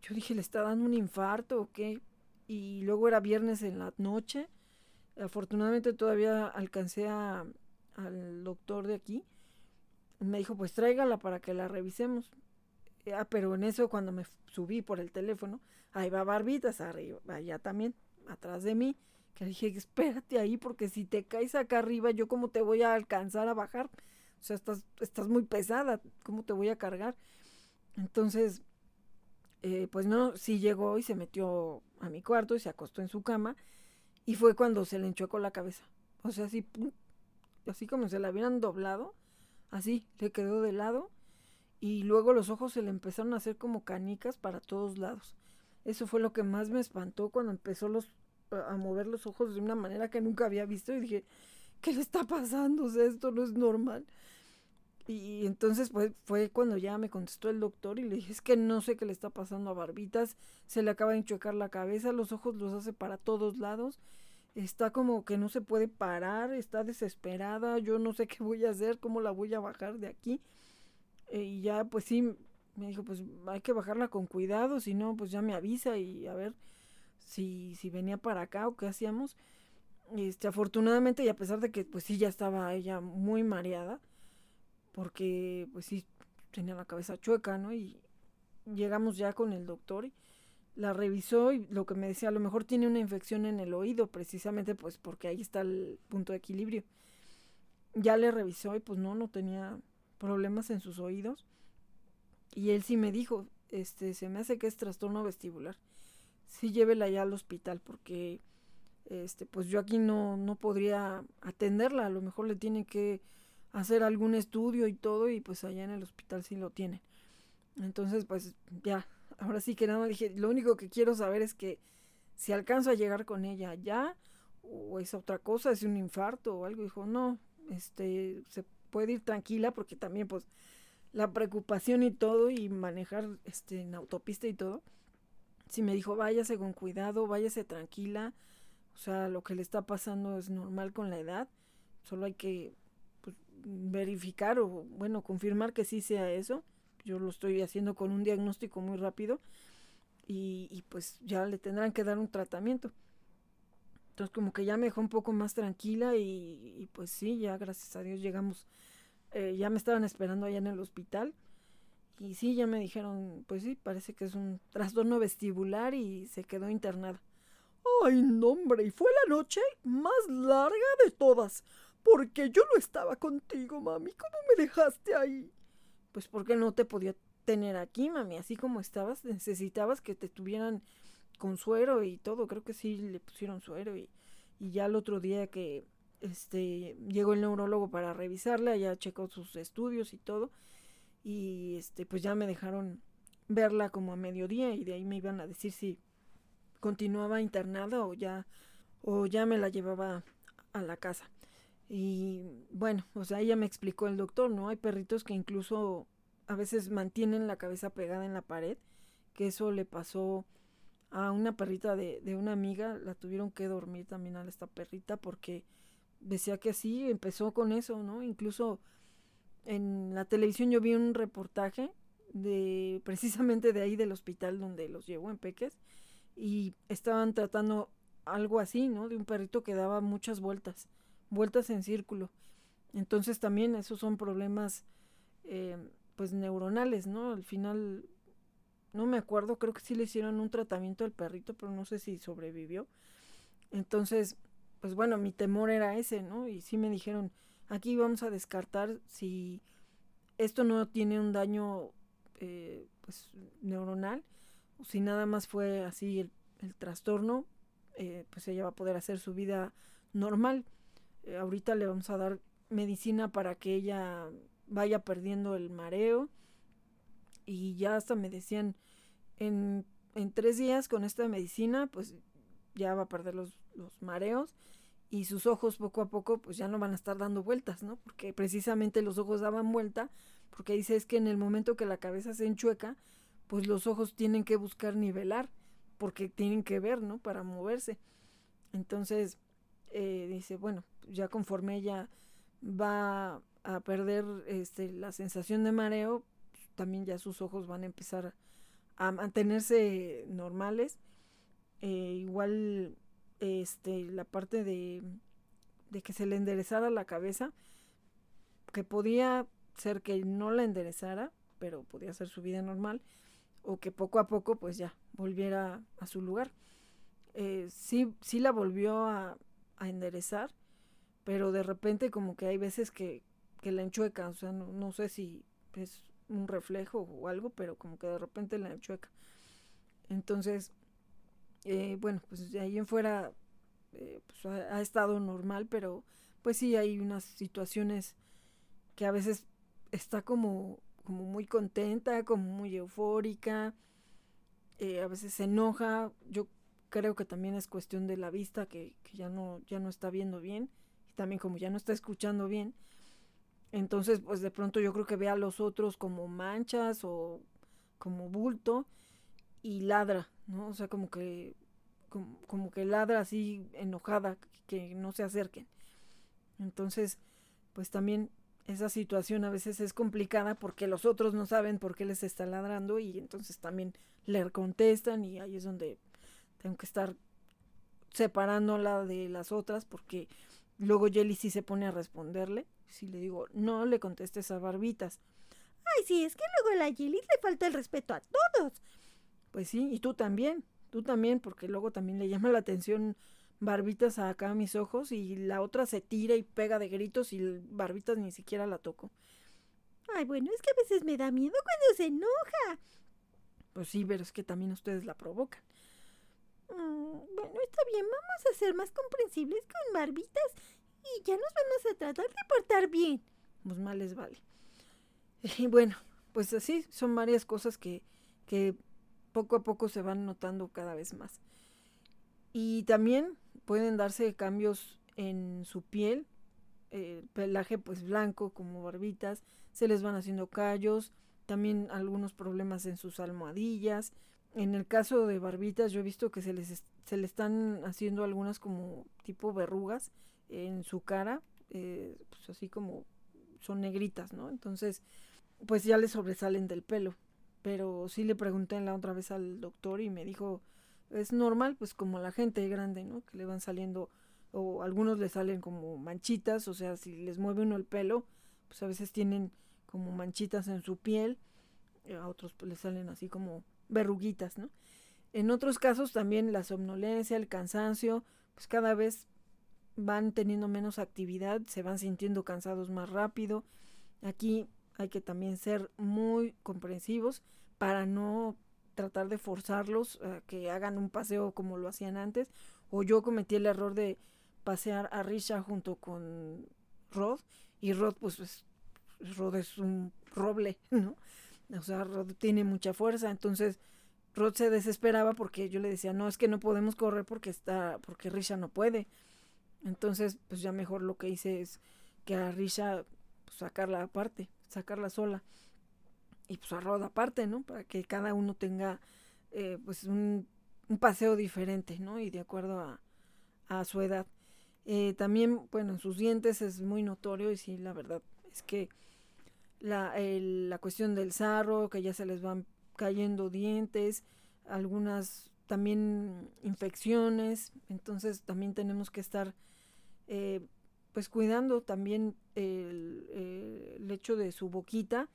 Yo dije, ¿le está dando un infarto o qué? Y luego era viernes en la noche. Afortunadamente todavía alcancé a, al doctor de aquí. Me dijo, pues tráigala para que la revisemos. Ah, pero en eso cuando me subí por el teléfono, ahí va Barbitas arriba, allá también, atrás de mí. Que dije, espérate ahí porque si te caes acá arriba, yo cómo te voy a alcanzar a bajar. O sea, estás, estás muy pesada, ¿cómo te voy a cargar? Entonces, eh, pues no, sí llegó y se metió a mi cuarto y se acostó en su cama y fue cuando se le enchocó la cabeza. O sea, así, así como se la hubieran doblado, así, le quedó de lado y luego los ojos se le empezaron a hacer como canicas para todos lados. Eso fue lo que más me espantó cuando empezó los, a mover los ojos de una manera que nunca había visto y dije, ¿qué le está pasando? O esto no es normal. Y entonces pues, fue cuando ya me contestó el doctor y le dije, es que no sé qué le está pasando a Barbitas, se le acaba de enchuecar la cabeza, los ojos los hace para todos lados, está como que no se puede parar, está desesperada, yo no sé qué voy a hacer, cómo la voy a bajar de aquí. Eh, y ya pues sí, me dijo, pues hay que bajarla con cuidado, si no, pues ya me avisa y a ver si, si venía para acá o qué hacíamos. Este, afortunadamente y a pesar de que pues sí ya estaba ella muy mareada, porque pues sí tenía la cabeza chueca, ¿no? Y llegamos ya con el doctor y la revisó y lo que me decía, a lo mejor tiene una infección en el oído, precisamente pues porque ahí está el punto de equilibrio. Ya le revisó y pues no, no tenía problemas en sus oídos. Y él sí me dijo, este, se me hace que es trastorno vestibular. Sí llévela ya al hospital porque este, pues yo aquí no, no podría atenderla, a lo mejor le tiene que hacer algún estudio y todo y pues allá en el hospital sí lo tienen. Entonces pues ya, ahora sí que nada, dije, lo único que quiero saber es que si alcanzo a llegar con ella ya o es otra cosa, es un infarto o algo. Dijo, no, este, se puede ir tranquila porque también pues la preocupación y todo y manejar este en autopista y todo. Si me dijo, váyase con cuidado, váyase tranquila. O sea, lo que le está pasando es normal con la edad. Solo hay que verificar o, bueno, confirmar que sí sea eso. Yo lo estoy haciendo con un diagnóstico muy rápido y, pues ya le tendrán que dar un tratamiento. Entonces como que ya me dejó un poco más tranquila y, pues sí, ya gracias a Dios llegamos, eh, ya me estaban esperando allá en el hospital y sí, ya me dijeron, pues sí, parece que es un trastorno vestibular y se quedó internada. Ay, no, hombre, y fue la noche más larga de todas. Porque yo no estaba contigo, mami. ¿Cómo me dejaste ahí? Pues porque no te podía tener aquí, mami. Así como estabas, necesitabas que te tuvieran con suero y todo. Creo que sí le pusieron suero y, y ya el otro día que este llegó el neurólogo para revisarla, ya checó sus estudios y todo. Y este, pues ya me dejaron verla como a mediodía y de ahí me iban a decir si continuaba internada o ya o ya me la llevaba a la casa. Y bueno, o sea, ella me explicó el doctor, ¿no? Hay perritos que incluso a veces mantienen la cabeza pegada en la pared, que eso le pasó a una perrita de, de una amiga, la tuvieron que dormir también a esta perrita porque decía que sí, empezó con eso, ¿no? Incluso en la televisión yo vi un reportaje de precisamente de ahí del hospital donde los llevó en Peques y estaban tratando algo así, ¿no? De un perrito que daba muchas vueltas vueltas en círculo. Entonces también esos son problemas eh, pues neuronales, ¿no? Al final, no me acuerdo, creo que sí le hicieron un tratamiento al perrito, pero no sé si sobrevivió. Entonces, pues bueno, mi temor era ese, ¿no? Y sí me dijeron, aquí vamos a descartar si esto no tiene un daño eh, pues neuronal, o si nada más fue así el, trastorno, eh, pues ella va a poder hacer su vida normal. Eh, ahorita le vamos a dar medicina para que ella vaya perdiendo el mareo. Y ya hasta me decían, en, en tres días con esta medicina, pues ya va a perder los, los mareos y sus ojos poco a poco pues ya no van a estar dando vueltas, ¿no? Porque precisamente los ojos daban vuelta, porque dice es que en el momento que la cabeza se enchueca, pues los ojos tienen que buscar nivelar, porque tienen que ver, ¿no? Para moverse. Entonces, eh, dice, bueno, ya conforme ella va a perder este, la sensación de mareo, también ya sus ojos van a empezar a mantenerse normales. Eh, igual este, la parte de, de que se le enderezara la cabeza, que podía ser que no la enderezara, pero podía ser su vida normal, o que poco a poco pues ya volviera a su lugar. Eh, sí, sí la volvió a, a enderezar, pero de repente como que hay veces que, que la enchueca, o sea, no, sé si un reflejo o algo, pero como que de repente la enchueca. Entonces, eh, bueno, pues de ahí en fuera eh, pues ha, estado normal, pero pues sí hay unas situaciones que a veces está como como muy contenta, como muy eufórica, eh, a veces se enoja, yo creo que también es cuestión de la vista, que, que, ya, no, ya no está viendo bien, y también como ya no está escuchando bien, entonces pues de pronto yo creo que ve a los otros como manchas o como bulto y ladra, ¿no? O sea, como que como, como que ladra así enojada, que no se acerquen. Entonces, pues también esa situación a veces es complicada porque los otros no saben por qué les está ladrando y entonces también le contestan y ahí es donde tengo que estar separándola de las otras porque luego Jelly sí se pone a responderle. Si le digo, no le contestes a Barbitas. Ay, sí, es que luego a la Jelly le falta el respeto a todos. Pues sí, y tú también, tú también, porque luego también le llama la atención Barbitas acá a mis ojos y la otra se tira y pega de gritos y Barbitas ni siquiera la toco. Ay, bueno, es que a veces me da miedo cuando se enoja. Pues sí, pero es que también ustedes la provocan. Mm, bueno, está bien, vamos a ser más comprensibles con Barbitas y ya nos vamos a tratar de portar bien. Pues mal les vale. Y bueno, pues así son varias cosas que, que poco a poco se van notando cada vez más. Y también pueden darse cambios en su piel, el pelaje pues blanco como barbitas, se les van haciendo callos, también algunos problemas en sus almohadillas. En el caso de barbitas yo he visto que se les se le están haciendo algunas como tipo verrugas en su cara, eh, pues así como son negritas, ¿no? Entonces, pues ya le sobresalen del pelo. Pero sí le pregunté la otra vez al doctor y me dijo, es normal, pues como la gente grande, ¿no? Que le van saliendo, o algunos le salen como manchitas, o sea, si les mueve uno el pelo, pues a veces tienen como manchitas en su piel, a otros pues salen así como verruguitas, ¿no? En otros casos también la somnolencia, el cansancio, pues cada vez van teniendo menos actividad, se van sintiendo cansados más rápido. Aquí hay que también ser muy comprensivos para no tratar de forzarlos a que hagan un paseo como lo hacían antes. O yo cometí el error de pasear a Risha junto con Rod. Y Rod, pues, Rod es un roble, ¿no? O sea, Rod tiene mucha fuerza. Entonces, Rod se desesperaba porque yo le decía, no, es que no podemos correr porque está, porque Risha no puede. Entonces, pues ya mejor lo que hice es que a Risha pues, sacarla aparte, sacarla sola y pues a Roda aparte, ¿no? Para que cada uno tenga eh, pues un, un, paseo diferente, ¿no? Y de acuerdo a, a su edad. Eh, también, bueno, en sus dientes es muy notorio y sí, la verdad es que la, el, la cuestión del sarro, que ya se les van cayendo dientes, algunas también infecciones, entonces también tenemos que estar eh, pues cuidando también el, el hecho de su boquita,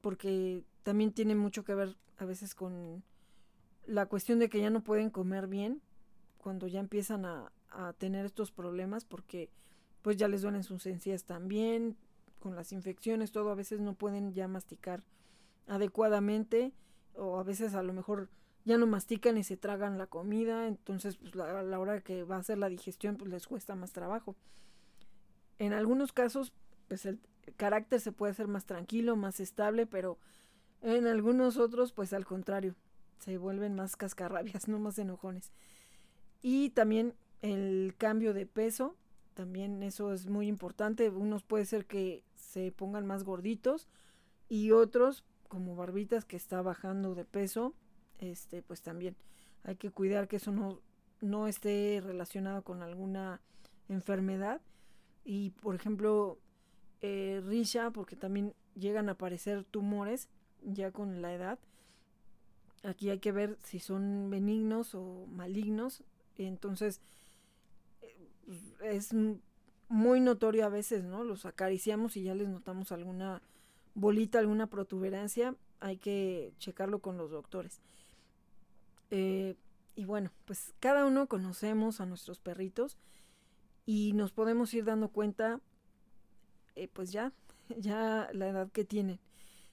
porque también tiene mucho que ver a veces con la cuestión de que ya no pueden comer bien cuando ya empiezan a, a tener estos problemas porque pues ya les duelen sus encías también, con las infecciones, todo a veces no pueden ya masticar adecuadamente o a veces a lo mejor ya no mastican y se tragan la comida, entonces pues a la hora que va a hacer la digestión pues les cuesta más trabajo. En algunos casos pues el, carácter se puede hacer más tranquilo, más estable, pero en algunos otros, pues al contrario, se vuelven más cascarrabias, no más enojones. Y también el cambio de peso, también eso es muy importante. Unos puede ser que se pongan más gorditos y otros, como barbitas, que está bajando de peso, este, pues también hay que cuidar que eso no, no esté relacionado con alguna enfermedad. Y por ejemplo, eh, risha, porque también llegan a aparecer tumores ya con la edad. Aquí hay que ver si son benignos o malignos. Entonces, es muy notorio a veces, ¿no? Los acariciamos y ya les notamos alguna bolita, alguna protuberancia. Hay que checarlo con los doctores. Eh, y bueno, pues cada uno conocemos a nuestros perritos y nos podemos ir dando cuenta eh, pues ya, ya la edad que tienen.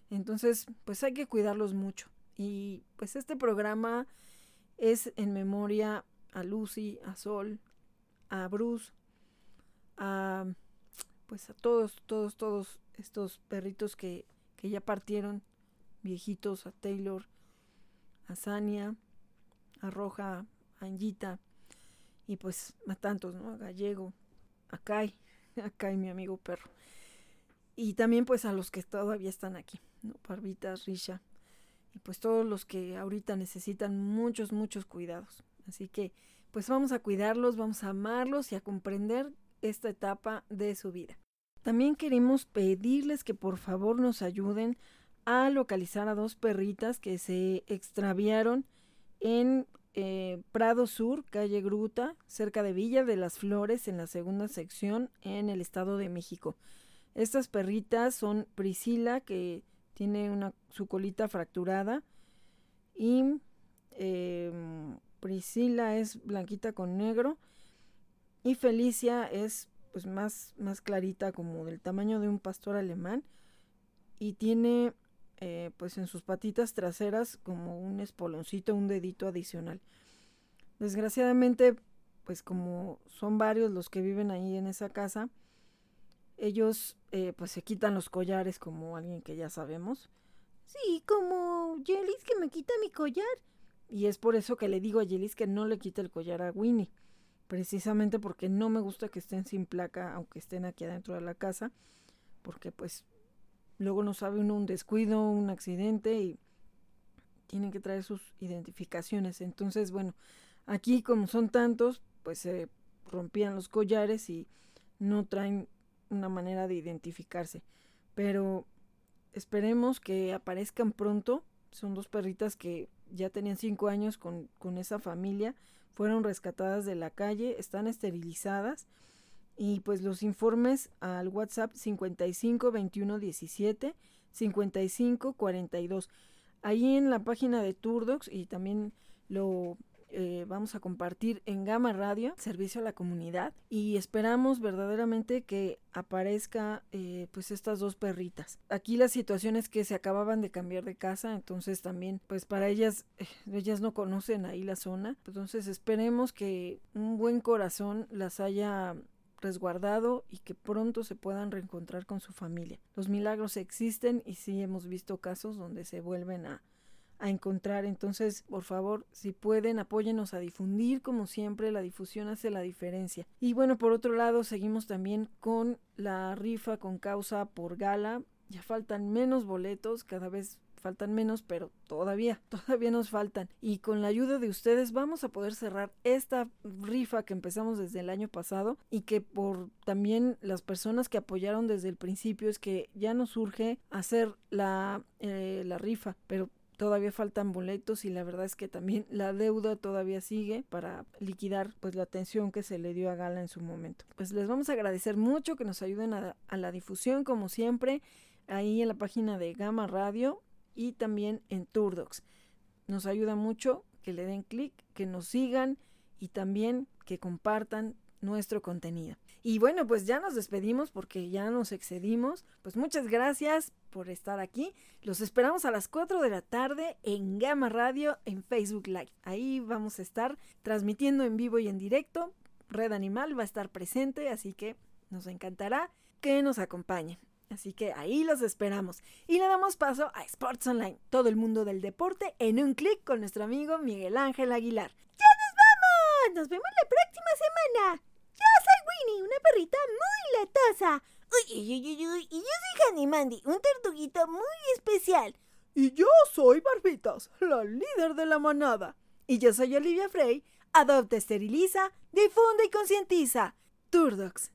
Entonces, pues hay que cuidarlos mucho. Y pues este programa es en memoria a Lucy, a Sol, a Bruce, a pues a todos, todos, todos estos perritos que, que ya partieron viejitos, a Taylor, a Sania, a Roja, a Angita, y pues a tantos, ¿no? A Gallego, a Kai, a Kai, mi amigo perro. Y también pues a los que todavía están aquí, ¿no? Parvitas, Risha, y pues todos los que ahorita necesitan muchos, muchos cuidados. Así que pues vamos a cuidarlos, vamos a amarlos y a comprender esta etapa de su vida. También queremos pedirles que por favor nos ayuden a localizar a dos perritas que se extraviaron en eh, Prado Sur, calle Gruta, cerca de Villa de las Flores, en la segunda sección, en el Estado de México. Estas perritas son Priscila, que tiene una, su colita fracturada, y em, Priscila es blanquita con negro, y Felicia es pues más, más clarita, como del tamaño de un pastor alemán, y tiene eh, pues en sus patitas traseras como un espoloncito, un dedito adicional. Desgraciadamente, pues como son varios los que viven ahí en esa casa, ellos eh, pues se quitan los collares como alguien que ya sabemos. Sí, como Jellis que me quita mi collar. Y es por eso que le digo a Jellis que no le quite el collar a Winnie. Precisamente porque no me gusta que estén sin placa, aunque estén aquí adentro de la casa. Porque pues Luego no sabe uno un descuido, un accidente y tienen que traer sus identificaciones. Entonces, bueno, aquí como son tantos, pues se rompían los collares y no traen una manera de identificarse. Pero esperemos que aparezcan pronto. Son dos perritas que ya tenían cinco años con, con esa familia. Fueron rescatadas de la calle, están esterilizadas y pues los informes al WhatsApp 55 21 17 55 42. Ahí en la página de Turdox y también lo eh, vamos a compartir en Gama Radio, servicio a la comunidad, y esperamos verdaderamente que aparezca eh, pues estas dos perritas. Aquí la situación es que se acababan de cambiar de casa, entonces también pues para ellas, eh, ellas no conocen ahí la zona, entonces esperemos que un buen corazón las haya resguardado y que pronto se puedan reencontrar con su familia. Los milagros existen y sí hemos visto casos donde se vuelven a, a encontrar. Entonces, por favor, si pueden, apóyenos a difundir, como siempre, la difusión hace la diferencia. Y bueno, por otro lado, seguimos también con la rifa con causa por gala. Ya faltan menos boletos, cada vez faltan menos, pero todavía, todavía nos faltan. Y con la ayuda de ustedes vamos a poder cerrar esta rifa que empezamos desde el año pasado y que por también las personas que apoyaron desde el principio es que ya nos surge hacer la, eh, la rifa, pero todavía faltan boletos y la verdad es que también la deuda todavía sigue para liquidar pues la atención que se le dio a Gala en su momento. Pues les vamos a agradecer mucho que nos ayuden a, a la difusión como siempre ahí en la página de Gama Radio y también en Turdox. Nos ayuda mucho que le den clic, que nos sigan y también que compartan nuestro contenido. Y bueno, pues ya nos despedimos porque ya nos excedimos. Pues muchas gracias por estar aquí. Los esperamos a las 4 de la tarde en Gama Radio en Facebook Live. Ahí vamos a estar transmitiendo en vivo y en directo. Red Animal va a estar presente, así que nos encantará que nos acompañen. Así que ahí los esperamos. Y le damos paso a Sports Online, todo el mundo del deporte en un clic con nuestro amigo Miguel Ángel Aguilar. ¡Ya nos vamos! ¡Nos vemos la próxima semana! Yo soy Winnie, una perrita muy latosa. Uy, uy, uy, uy, Y yo soy Handy Mandy, un tortuguito muy especial. Y yo soy Barbitas, la líder de la manada. Y yo soy Olivia Frey, adopta, esteriliza, difunde y concientiza. Turdox